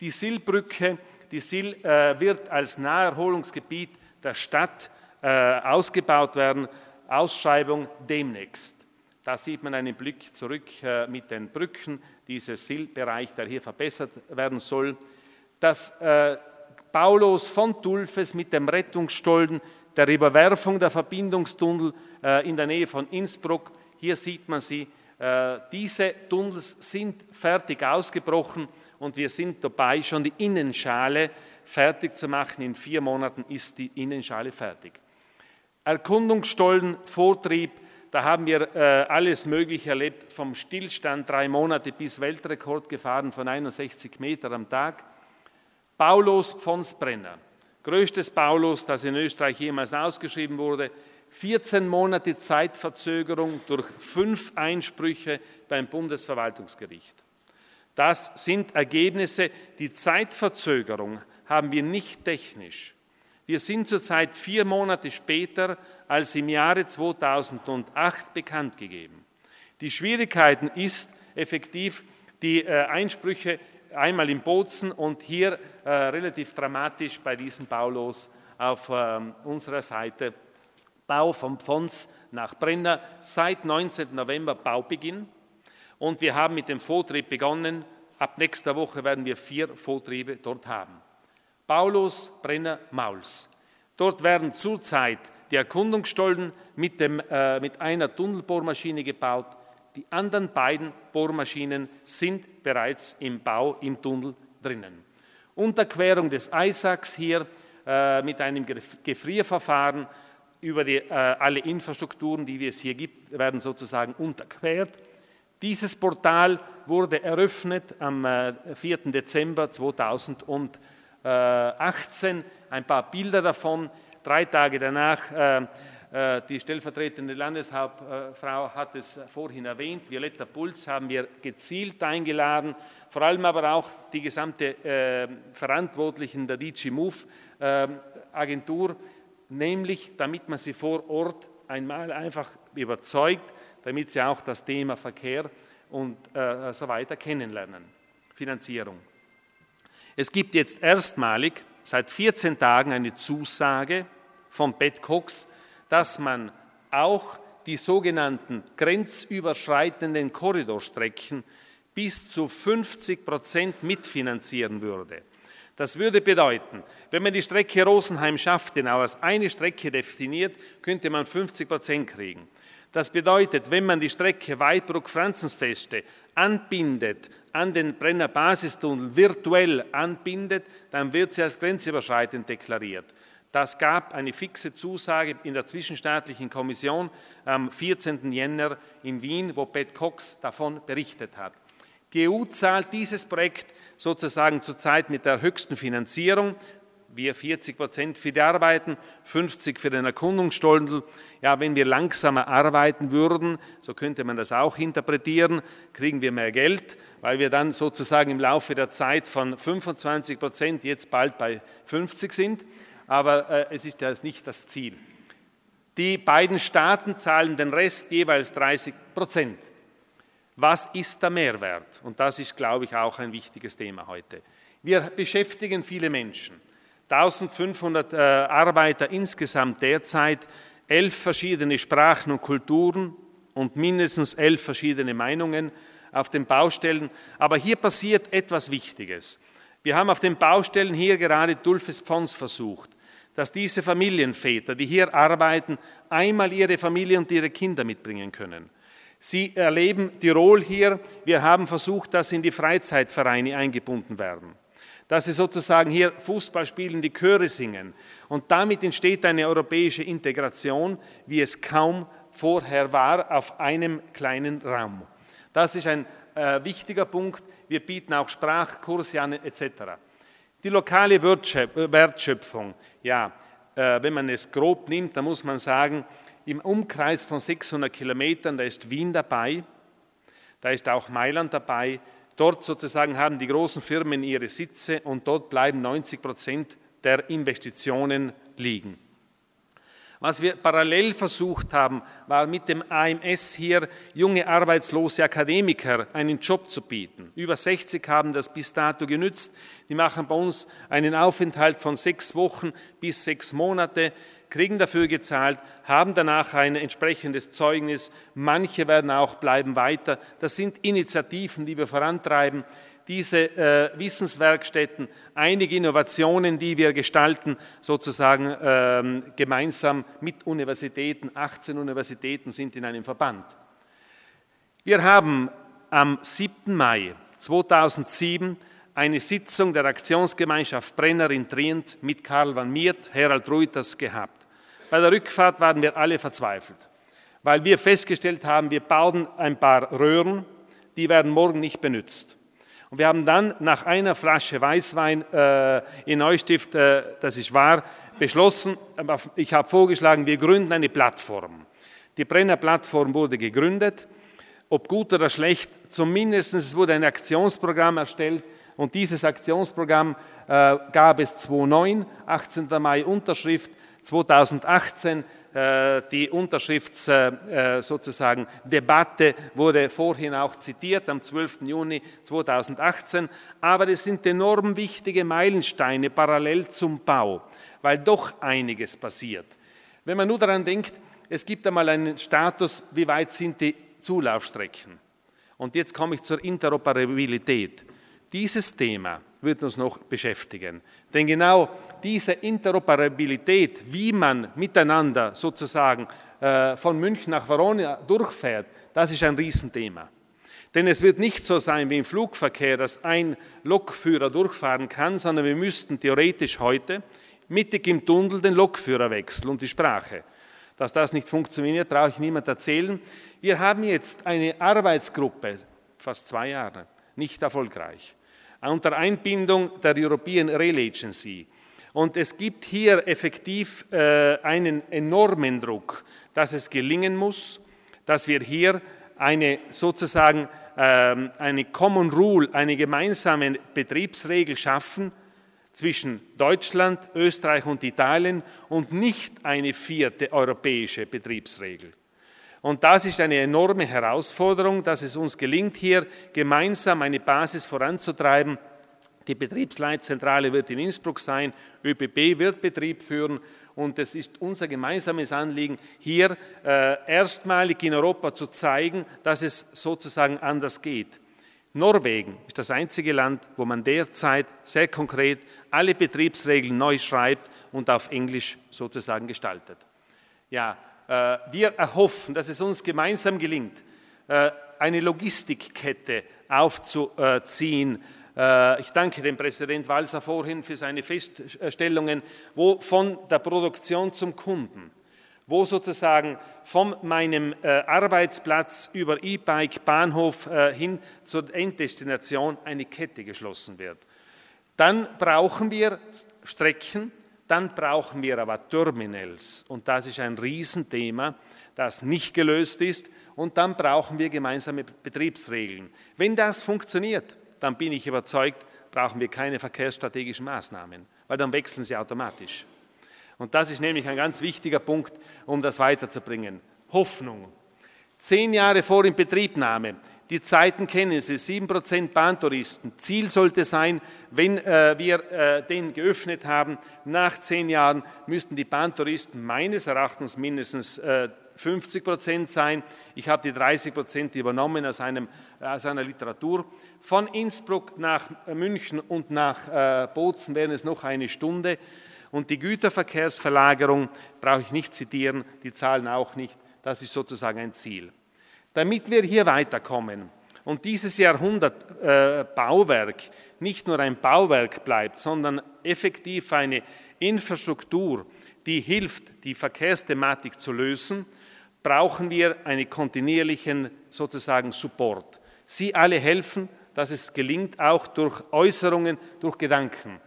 Die Sillbrücke, die Sill äh, wird als Naherholungsgebiet der Stadt äh, ausgebaut werden. Ausschreibung demnächst. Da sieht man einen Blick zurück mit den Brücken, dieser Sillbereich, der hier verbessert werden soll. Das Paulus von Tulfes mit dem Rettungsstollen, der Überwerfung der Verbindungstunnel äh, in der Nähe von Innsbruck. Hier sieht man sie. Äh, diese Tunnels sind fertig ausgebrochen und wir sind dabei, schon die Innenschale fertig zu machen. In vier Monaten ist die Innenschale fertig. Erkundungsstollen, Vortrieb, da haben wir äh, alles Mögliche erlebt, vom Stillstand drei Monate bis Weltrekord gefahren von 61 Meter am Tag. Paulus Pfonsbrenner, größtes Paulus, das in Österreich jemals ausgeschrieben wurde, 14 Monate Zeitverzögerung durch fünf Einsprüche beim Bundesverwaltungsgericht. Das sind Ergebnisse. Die Zeitverzögerung haben wir nicht technisch. Wir sind zurzeit vier Monate später als im Jahre 2008 bekannt gegeben. Die Schwierigkeiten ist effektiv, die äh, Einsprüche einmal in Bozen und hier äh, relativ dramatisch bei diesem Baulos auf äh, unserer Seite Bau vom Pfons nach Brenner seit 19. November Baubeginn. Und wir haben mit dem Vortrieb begonnen. Ab nächster Woche werden wir vier Vortriebe dort haben. Paulus, Brenner, Mauls. Dort werden zurzeit die Erkundungsstollen mit, dem, äh, mit einer Tunnelbohrmaschine gebaut. Die anderen beiden Bohrmaschinen sind bereits im Bau im Tunnel drinnen. Unterquerung des Eisacks hier äh, mit einem Gefrierverfahren über die, äh, alle Infrastrukturen, die es hier gibt, werden sozusagen unterquert. Dieses Portal wurde eröffnet am äh, 4. Dezember 2018. Ein paar Bilder davon. Drei Tage danach, äh, äh die stellvertretende Landeshauptfrau hat es vorhin erwähnt, Violetta Puls haben wir gezielt eingeladen, vor allem aber auch die gesamte äh, Verantwortlichen der DG Move äh, Agentur nämlich damit man sie vor Ort einmal einfach überzeugt, damit sie auch das Thema Verkehr und äh, so weiter kennenlernen. Finanzierung. Es gibt jetzt erstmalig seit 14 Tagen eine Zusage von Beth Cox, dass man auch die sogenannten grenzüberschreitenden Korridorstrecken bis zu 50 Prozent mitfinanzieren würde. Das würde bedeuten, wenn man die Strecke Rosenheim-Schaftenau als eine Strecke definiert, könnte man 50 Prozent kriegen. Das bedeutet, wenn man die Strecke Weidbruck-Franzensfeste anbindet, an den Brenner Basistunnel virtuell anbindet, dann wird sie als grenzüberschreitend deklariert. Das gab eine fixe Zusage in der zwischenstaatlichen Kommission am 14. Jänner in Wien, wo Pat Cox davon berichtet hat. Die EU zahlt dieses Projekt sozusagen zurzeit mit der höchsten Finanzierung. Wir 40 Prozent für die Arbeiten, 50 für den Erkundungsstollen. Ja, wenn wir langsamer arbeiten würden, so könnte man das auch interpretieren, kriegen wir mehr Geld, weil wir dann sozusagen im Laufe der Zeit von 25 Prozent jetzt bald bei 50 sind. Aber äh, es ist ja nicht das Ziel. Die beiden Staaten zahlen den Rest jeweils 30 Prozent. Was ist der Mehrwert? Und das ist, glaube ich, auch ein wichtiges Thema heute. Wir beschäftigen viele Menschen. 1500 äh, Arbeiter insgesamt derzeit, elf verschiedene Sprachen und Kulturen und mindestens elf verschiedene Meinungen auf den Baustellen. Aber hier passiert etwas Wichtiges. Wir haben auf den Baustellen hier gerade Dulfes Pfons versucht, dass diese Familienväter, die hier arbeiten, einmal ihre Familie und ihre Kinder mitbringen können. Sie erleben Tirol hier. Wir haben versucht, dass sie in die Freizeitvereine eingebunden werden. Dass sie sozusagen hier Fußball spielen, die Chöre singen. Und damit entsteht eine europäische Integration, wie es kaum vorher war, auf einem kleinen Raum. Das ist ein äh, wichtiger Punkt. Wir bieten auch Sprachkurse an etc. Die lokale Wertschöpfung, ja, äh, wenn man es grob nimmt, dann muss man sagen, im Umkreis von 600 Kilometern, da ist Wien dabei, da ist auch Mailand dabei. Dort sozusagen haben die großen Firmen ihre Sitze und dort bleiben 90 Prozent der Investitionen liegen. Was wir parallel versucht haben, war mit dem AMS hier junge arbeitslose Akademiker einen Job zu bieten. Über 60 haben das bis dato genützt. Die machen bei uns einen Aufenthalt von sechs Wochen bis sechs Monate kriegen dafür gezahlt, haben danach ein entsprechendes Zeugnis. Manche werden auch bleiben weiter. Das sind Initiativen, die wir vorantreiben. Diese äh, Wissenswerkstätten, einige Innovationen, die wir gestalten, sozusagen ähm, gemeinsam mit Universitäten. 18 Universitäten sind in einem Verband. Wir haben am 7. Mai 2007 eine Sitzung der Aktionsgemeinschaft Brenner in Trient mit Karl van Miert, Herald Reuters gehabt. Bei der Rückfahrt waren wir alle verzweifelt, weil wir festgestellt haben, wir bauen ein paar Röhren, die werden morgen nicht benutzt. Und wir haben dann nach einer Flasche Weißwein äh, in Neustift, äh, das ist wahr, beschlossen, ich habe vorgeschlagen, wir gründen eine Plattform. Die Brenner Plattform wurde gegründet, ob gut oder schlecht, zumindest es wurde ein Aktionsprogramm erstellt und dieses Aktionsprogramm äh, gab es 2009, 18. Mai Unterschrift, 2018 äh, die Unterschrifts äh, sozusagen Debatte wurde vorhin auch zitiert am 12. Juni 2018, aber es sind enorm wichtige Meilensteine parallel zum Bau, weil doch einiges passiert. Wenn man nur daran denkt, es gibt einmal einen Status, wie weit sind die Zulaufstrecken. Und jetzt komme ich zur Interoperabilität. Dieses Thema wird uns noch beschäftigen. Denn genau diese Interoperabilität, wie man miteinander sozusagen äh, von München nach Verona durchfährt, das ist ein Riesenthema. Denn es wird nicht so sein wie im Flugverkehr, dass ein Lokführer durchfahren kann, sondern wir müssten theoretisch heute mittig im Tunnel den Lokführer wechseln und die Sprache. Dass das nicht funktioniert, brauche ich niemand erzählen. Wir haben jetzt eine Arbeitsgruppe, fast zwei Jahre, nicht erfolgreich, unter Einbindung der European Rail Agency. Und es gibt hier effektiv äh, einen enormen Druck, dass es gelingen muss, dass wir hier eine sozusagen ähm, eine Common Rule, eine gemeinsame Betriebsregel schaffen zwischen Deutschland, Österreich und Italien und nicht eine vierte europäische Betriebsregel. Und das ist eine enorme Herausforderung, dass es uns gelingt, hier gemeinsam eine Basis voranzutreiben. Die Betriebsleitzentrale wird in Innsbruck sein, ÖBB wird Betrieb führen und es ist unser gemeinsames Anliegen, hier äh, erstmalig in Europa zu zeigen, dass es sozusagen anders geht. Norwegen ist das einzige Land, wo man derzeit sehr konkret alle Betriebsregeln neu schreibt und auf Englisch sozusagen gestaltet. Ja, äh, wir erhoffen, dass es uns gemeinsam gelingt, äh, eine Logistikkette aufzuziehen, ich danke dem Präsident Walser vorhin für seine Feststellungen, wo von der Produktion zum Kunden, wo sozusagen von meinem äh, Arbeitsplatz über E-Bike, Bahnhof äh, hin zur Enddestination eine Kette geschlossen wird. Dann brauchen wir Strecken, dann brauchen wir aber Terminals und das ist ein Riesenthema, das nicht gelöst ist und dann brauchen wir gemeinsame Betriebsregeln. Wenn das funktioniert, dann bin ich überzeugt, brauchen wir keine verkehrsstrategischen Maßnahmen, weil dann wechseln sie automatisch. Und das ist nämlich ein ganz wichtiger Punkt, um das weiterzubringen. Hoffnung. Zehn Jahre vor Inbetriebnahme. Die Zeiten kennen Sie, 7% Bahntouristen. Ziel sollte sein, wenn äh, wir äh, den geöffnet haben, nach zehn Jahren müssten die Bahntouristen meines Erachtens mindestens äh, 50 Prozent sein. Ich habe die 30 Prozent übernommen aus, einem, aus einer Literatur. Von Innsbruck nach München und nach äh, Bozen wären es noch eine Stunde. Und die Güterverkehrsverlagerung brauche ich nicht zitieren, die Zahlen auch nicht. Das ist sozusagen ein Ziel. Damit wir hier weiterkommen und dieses Jahrhundert äh, Bauwerk nicht nur ein Bauwerk bleibt, sondern effektiv eine Infrastruktur, die hilft, die Verkehrsthematik zu lösen, brauchen wir einen kontinuierlichen sozusagen Support. Sie alle helfen, dass es gelingt, auch durch Äußerungen, durch Gedanken.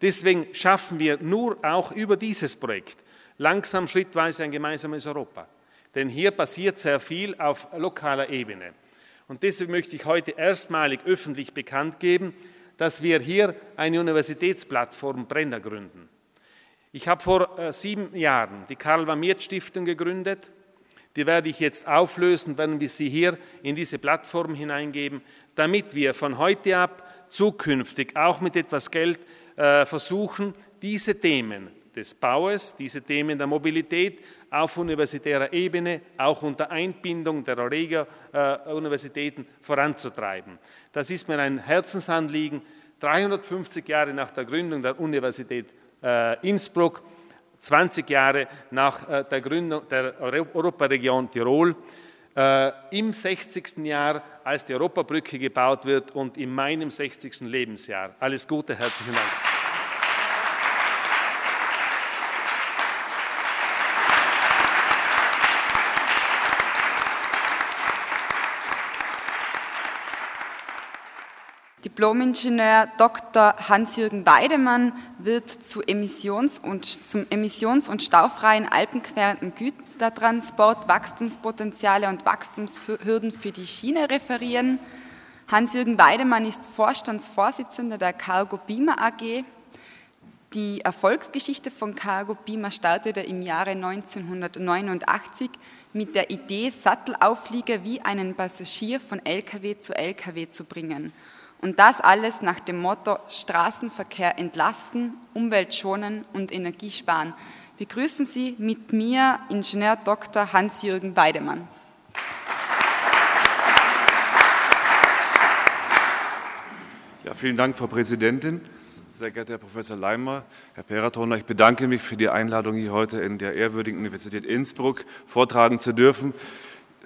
Deswegen schaffen wir nur auch über dieses Projekt langsam schrittweise ein gemeinsames Europa. Denn hier passiert sehr viel auf lokaler Ebene. Und deswegen möchte ich heute erstmalig öffentlich bekannt geben, dass wir hier eine Universitätsplattform Brenner gründen. Ich habe vor äh, sieben Jahren die Karl-Vamiert-Stiftung gegründet die werde ich jetzt auflösen, wenn wir sie hier in diese Plattform hineingeben, damit wir von heute ab zukünftig auch mit etwas Geld äh, versuchen, diese Themen des Baues, diese Themen der Mobilität auf universitärer Ebene, auch unter Einbindung der Regio-Universitäten äh, voranzutreiben. Das ist mir ein Herzensanliegen. 350 Jahre nach der Gründung der Universität äh, Innsbruck 20 Jahre nach der Gründung der Europaregion Tirol, äh, im 60. Jahr, als die Europabrücke gebaut wird und in meinem 60. Lebensjahr. Alles Gute, herzlichen Dank. Diplomingenieur Dr. Hans-Jürgen Weidemann wird zu Emissions- und, zum emissions- und staufreien alpenquerenden Gütertransport, Wachstumspotenziale und Wachstumshürden für die Schiene referieren. Hans-Jürgen Weidemann ist Vorstandsvorsitzender der Cargo Beamer AG. Die Erfolgsgeschichte von Cargo Beamer startete im Jahre 1989 mit der Idee, Sattelauflieger wie einen Passagier von LKW zu LKW zu bringen – und das alles nach dem Motto Straßenverkehr entlasten, Umwelt schonen und Energie sparen. Begrüßen Sie mit mir Ingenieur Dr. Hans-Jürgen Weidemann. Ja, vielen Dank, Frau Präsidentin. Sehr geehrter Herr Professor Leimer, Herr Peratoner, ich bedanke mich für die Einladung, hier heute in der ehrwürdigen Universität Innsbruck vortragen zu dürfen.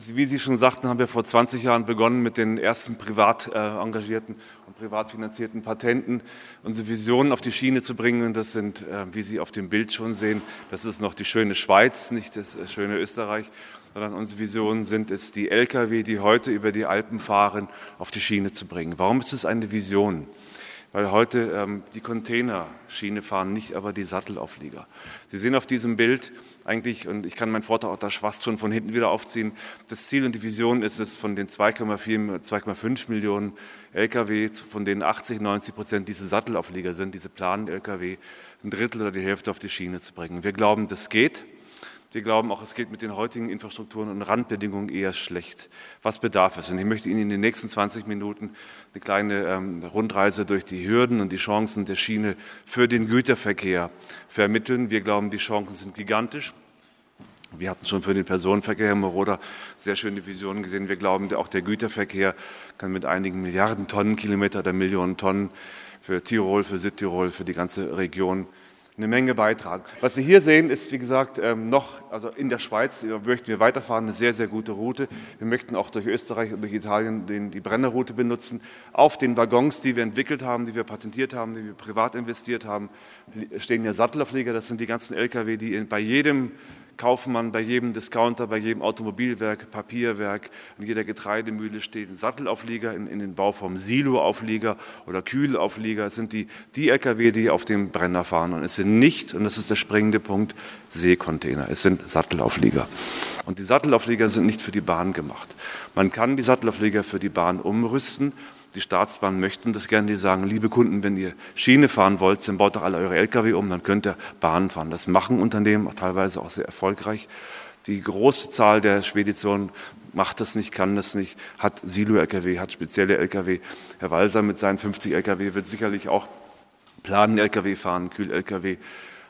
Wie Sie schon sagten, haben wir vor 20 Jahren begonnen mit den ersten privat äh, engagierten und privat finanzierten Patenten, unsere Visionen auf die Schiene zu bringen. Und das sind, äh, wie Sie auf dem Bild schon sehen, das ist noch die schöne Schweiz, nicht das äh, schöne Österreich, sondern unsere Visionen sind es, die Lkw, die heute über die Alpen fahren, auf die Schiene zu bringen. Warum ist es eine Vision? weil heute ähm, die Containerschiene fahren, nicht aber die Sattelauflieger. Sie sehen auf diesem Bild eigentlich, und ich kann meinen Vortrag auch da fast schon von hinten wieder aufziehen, das Ziel und die Vision ist es, von den 2,4, 2,5 Millionen Lkw, von denen 80, 90 Prozent diese Sattelauflieger sind, diese planen Lkw, ein Drittel oder die Hälfte auf die Schiene zu bringen. Wir glauben, das geht. Wir glauben auch, es geht mit den heutigen Infrastrukturen und Randbedingungen eher schlecht. Was bedarf es? Und ich möchte Ihnen in den nächsten 20 Minuten eine kleine ähm, Rundreise durch die Hürden und die Chancen der Schiene für den Güterverkehr vermitteln. Wir glauben, die Chancen sind gigantisch. Wir hatten schon für den Personenverkehr, Herr Moroder, sehr schöne Visionen gesehen. Wir glauben, auch der Güterverkehr kann mit einigen Milliarden Tonnenkilometer oder Millionen Tonnen für Tirol, für Südtirol, für die ganze Region eine Menge beitragen. Was Sie hier sehen, ist, wie gesagt, ähm, noch, also in der Schweiz möchten wir weiterfahren, eine sehr, sehr gute Route. Wir möchten auch durch Österreich und durch Italien die Brennerroute benutzen. Auf den Waggons, die wir entwickelt haben, die wir patentiert haben, die wir privat investiert haben, stehen ja Sattelaufleger. Das sind die ganzen Lkw, die bei jedem Kaufmann, bei jedem Discounter, bei jedem Automobilwerk, Papierwerk, in jeder Getreidemühle steht ein Sattelauflieger in, in den Bauformen Siloauflieger oder Kühlauflieger. Es sind die, die Lkw, die auf dem Brenner fahren. Und es sind nicht, und das ist der springende Punkt, Seekontainer. Es sind Sattelauflieger. Und die Sattelauflieger sind nicht für die Bahn gemacht. Man kann die Sattelauflieger für die Bahn umrüsten die Staatsbahnen möchten das gerne, die sagen, liebe Kunden, wenn ihr Schiene fahren wollt, dann baut doch alle eure Lkw um, dann könnt ihr Bahn fahren. Das machen Unternehmen teilweise auch sehr erfolgreich. Die große Zahl der Speditionen macht das nicht, kann das nicht, hat Silo-Lkw, hat spezielle Lkw. Herr Walser mit seinen 50 Lkw wird sicherlich auch Planen-Lkw fahren, Kühl-Lkw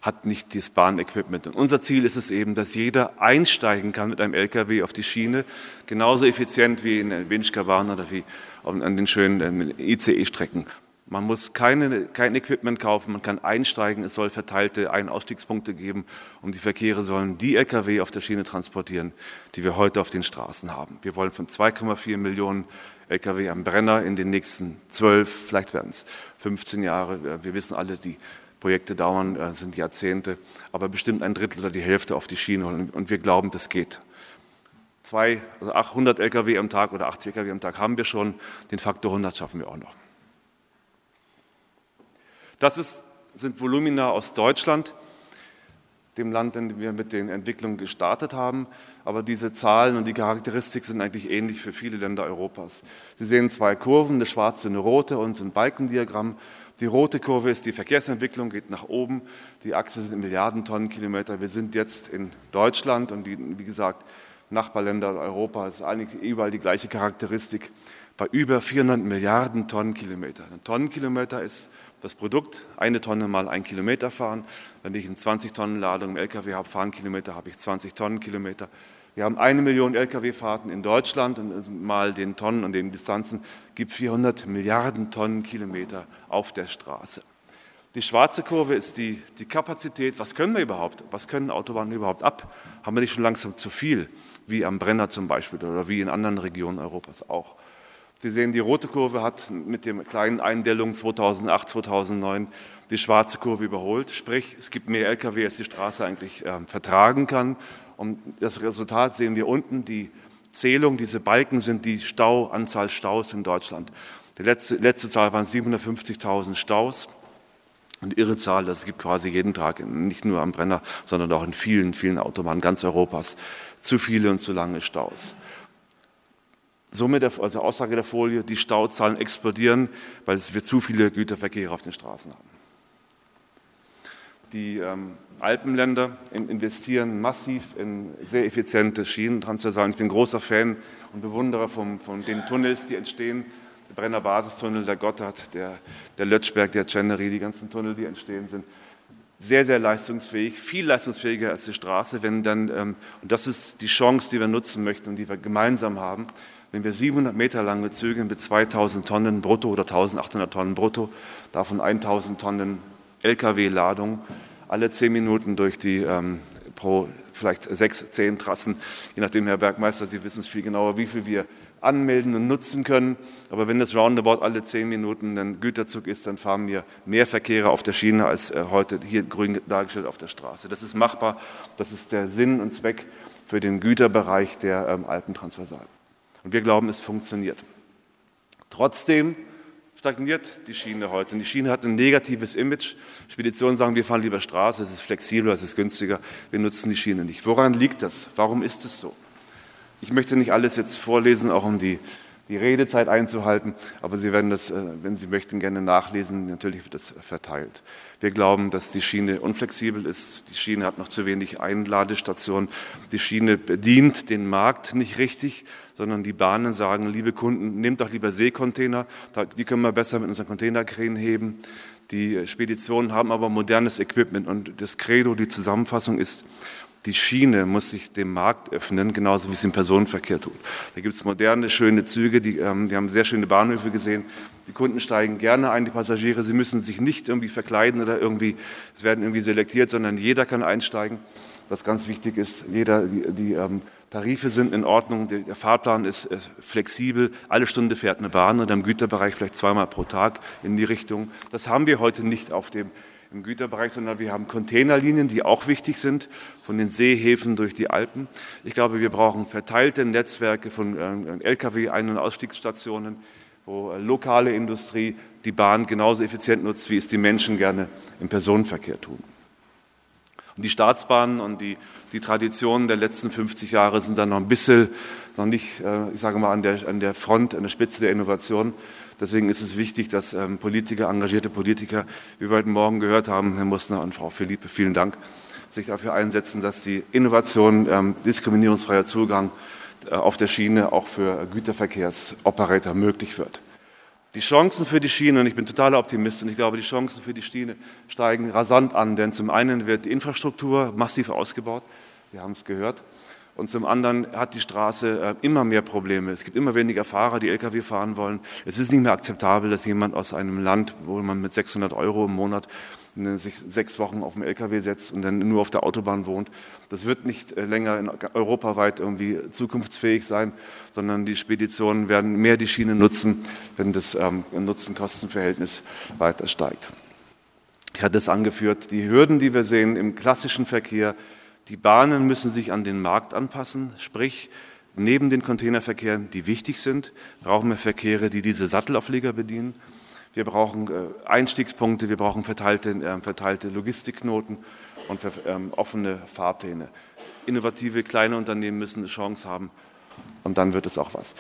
hat nicht das Bahnequipment. Und unser Ziel ist es eben, dass jeder einsteigen kann mit einem LKW auf die Schiene, genauso effizient wie in der Winchka-Bahn oder wie an den schönen äh, ICE-Strecken. Man muss keine, kein Equipment kaufen, man kann einsteigen, es soll verteilte Ein- und Ausstiegspunkte geben und die Verkehre sollen die Lkw auf der Schiene transportieren, die wir heute auf den Straßen haben. Wir wollen von 2,4 Millionen Lkw am Brenner in den nächsten 12, vielleicht werden es 15 Jahre, wir wissen alle, die Projekte dauern, äh, sind Jahrzehnte, aber bestimmt ein Drittel oder die Hälfte auf die Schiene holen. Und wir glauben, das geht. Zwei, also 800 Lkw am Tag oder 80 Lkw am Tag haben wir schon, den Faktor 100 schaffen wir auch noch. Das ist, sind Volumina aus Deutschland, dem Land, in dem wir mit den Entwicklungen gestartet haben. Aber diese Zahlen und die Charakteristik sind eigentlich ähnlich für viele Länder Europas. Sie sehen zwei Kurven, eine schwarze und eine rote und ein Balkendiagramm. Die rote Kurve ist die Verkehrsentwicklung, geht nach oben. Die Achse sind Milliardentonnenkilometer. Wir sind jetzt in Deutschland und die, wie gesagt, Nachbarländer Europa ist eigentlich überall die gleiche Charakteristik bei über 400 Milliarden Tonnenkilometer. Ein Tonnenkilometer ist das Produkt, eine Tonne mal ein Kilometer fahren. Wenn ich eine 20 Tonnen Ladung im LKW habe, fahren Kilometer, habe ich 20 Tonnenkilometer. Wir haben eine Million Lkw-Fahrten in Deutschland und mal den Tonnen und den Distanzen gibt 400 Milliarden Tonnenkilometer auf der Straße. Die schwarze Kurve ist die, die Kapazität. Was können wir überhaupt? Was können Autobahnen überhaupt ab? Haben wir nicht schon langsam zu viel, wie am Brenner zum Beispiel oder wie in anderen Regionen Europas auch? Sie sehen, die rote Kurve hat mit der kleinen Eindellung 2008, 2009 die schwarze Kurve überholt. Sprich, es gibt mehr Lkw, als die Straße eigentlich äh, vertragen kann. Und das Resultat sehen wir unten, die Zählung, diese Balken sind die Stau, Anzahl Staus in Deutschland. Die letzte, letzte Zahl waren 750.000 Staus. Eine irre Zahl, es gibt quasi jeden Tag, nicht nur am Brenner, sondern auch in vielen, vielen Autobahnen ganz Europas, zu viele und zu lange Staus. Somit, also Aussage der Folie, die Stauzahlen explodieren, weil wir zu viele Güterverkehre auf den Straßen haben. Die ähm, Alpenländer investieren massiv in sehr effiziente Schienentransversalen. Ich bin großer Fan und Bewunderer von, von den Tunnels, die entstehen. Brenner Basistunnel, der Gotthard, der, der Lötschberg, der Ceneri, die ganzen Tunnel, die entstehen sind. sehr, sehr leistungsfähig, viel leistungsfähiger als die Straße, wenn dann, ähm, und das ist die Chance, die wir nutzen möchten und die wir gemeinsam haben, wenn wir 700 Meter lange Züge mit 2000 Tonnen brutto oder 1800 Tonnen brutto, davon 1000 Tonnen Lkw-Ladung, alle zehn Minuten durch die ähm, pro vielleicht sechs, zehn Trassen, je nachdem, Herr Bergmeister, Sie wissen es viel genauer, wie viel wir anmelden und nutzen können. Aber wenn das Roundabout alle zehn Minuten ein Güterzug ist, dann fahren wir mehr Verkehre auf der Schiene als äh, heute hier grün dargestellt auf der Straße. Das ist machbar. Das ist der Sinn und Zweck für den Güterbereich der ähm, Alpentransversal. Und wir glauben, es funktioniert. Trotzdem stagniert die Schiene heute. Und die Schiene hat ein negatives Image. Speditionen sagen, wir fahren lieber Straße, es ist flexibler, es ist günstiger, wir nutzen die Schiene nicht. Woran liegt das? Warum ist es so? Ich möchte nicht alles jetzt vorlesen, auch um die, die Redezeit einzuhalten, aber Sie werden das, äh, wenn Sie möchten, gerne nachlesen. Natürlich wird das verteilt. Wir glauben, dass die Schiene unflexibel ist. Die Schiene hat noch zu wenig Einladestationen. Die Schiene bedient den Markt nicht richtig, sondern die Bahnen sagen, liebe Kunden, nehmt doch lieber Seekontainer, die können wir besser mit unseren Containerkränen heben. Die Speditionen haben aber modernes Equipment und das Credo, die Zusammenfassung ist, die Schiene muss sich dem Markt öffnen, genauso wie es im Personenverkehr tut. Da gibt es moderne, schöne Züge, die, ähm, wir haben sehr schöne Bahnhöfe gesehen. Die Kunden steigen gerne ein, die Passagiere. Sie müssen sich nicht irgendwie verkleiden oder irgendwie, es werden irgendwie selektiert, sondern jeder kann einsteigen. Was ganz wichtig ist, jeder, die, die ähm, Tarife sind in Ordnung, der, der Fahrplan ist, ist flexibel, alle Stunde fährt eine Bahn oder im Güterbereich vielleicht zweimal pro Tag in die Richtung. Das haben wir heute nicht auf dem im Güterbereich, sondern wir haben Containerlinien, die auch wichtig sind, von den Seehäfen durch die Alpen. Ich glaube, wir brauchen verteilte Netzwerke von äh, Lkw-Ein- und Ausstiegsstationen, wo äh, lokale Industrie die Bahn genauso effizient nutzt, wie es die Menschen gerne im Personenverkehr tun. Und die Staatsbahnen und die, die Traditionen der letzten 50 Jahre sind dann noch ein bisschen, noch nicht, äh, ich sage mal, an der, an der Front, an der Spitze der Innovation. Deswegen ist es wichtig, dass ähm, Politiker, engagierte Politiker, wie wir heute Morgen gehört haben, Herr Musner und Frau Philippe, vielen Dank, sich dafür einsetzen, dass die Innovation, ähm, diskriminierungsfreier Zugang äh, auf der Schiene auch für Güterverkehrsoperator möglich wird. Die Chancen für die Schiene, und ich bin totaler Optimist, und ich glaube, die Chancen für die Schiene steigen rasant an, denn zum einen wird die Infrastruktur massiv ausgebaut, wir haben es gehört, und zum anderen hat die Straße äh, immer mehr Probleme. Es gibt immer weniger Fahrer, die Lkw fahren wollen. Es ist nicht mehr akzeptabel, dass jemand aus einem Land, wo man mit 600 Euro im Monat äh, sich sechs Wochen auf dem Lkw setzt und dann nur auf der Autobahn wohnt. Das wird nicht äh, länger in europaweit irgendwie zukunftsfähig sein, sondern die Speditionen werden mehr die Schiene nutzen, wenn das ähm, Nutzen-Kosten-Verhältnis weiter steigt. Ich hatte es angeführt, die Hürden, die wir sehen im klassischen Verkehr, die Bahnen müssen sich an den Markt anpassen, sprich neben den Containerverkehren, die wichtig sind, brauchen wir Verkehre, die diese Sattelaufleger bedienen. Wir brauchen äh, Einstiegspunkte, wir brauchen verteilte, äh, verteilte Logistikknoten und ähm, offene Fahrpläne. Innovative kleine Unternehmen müssen eine Chance haben und dann wird es auch was.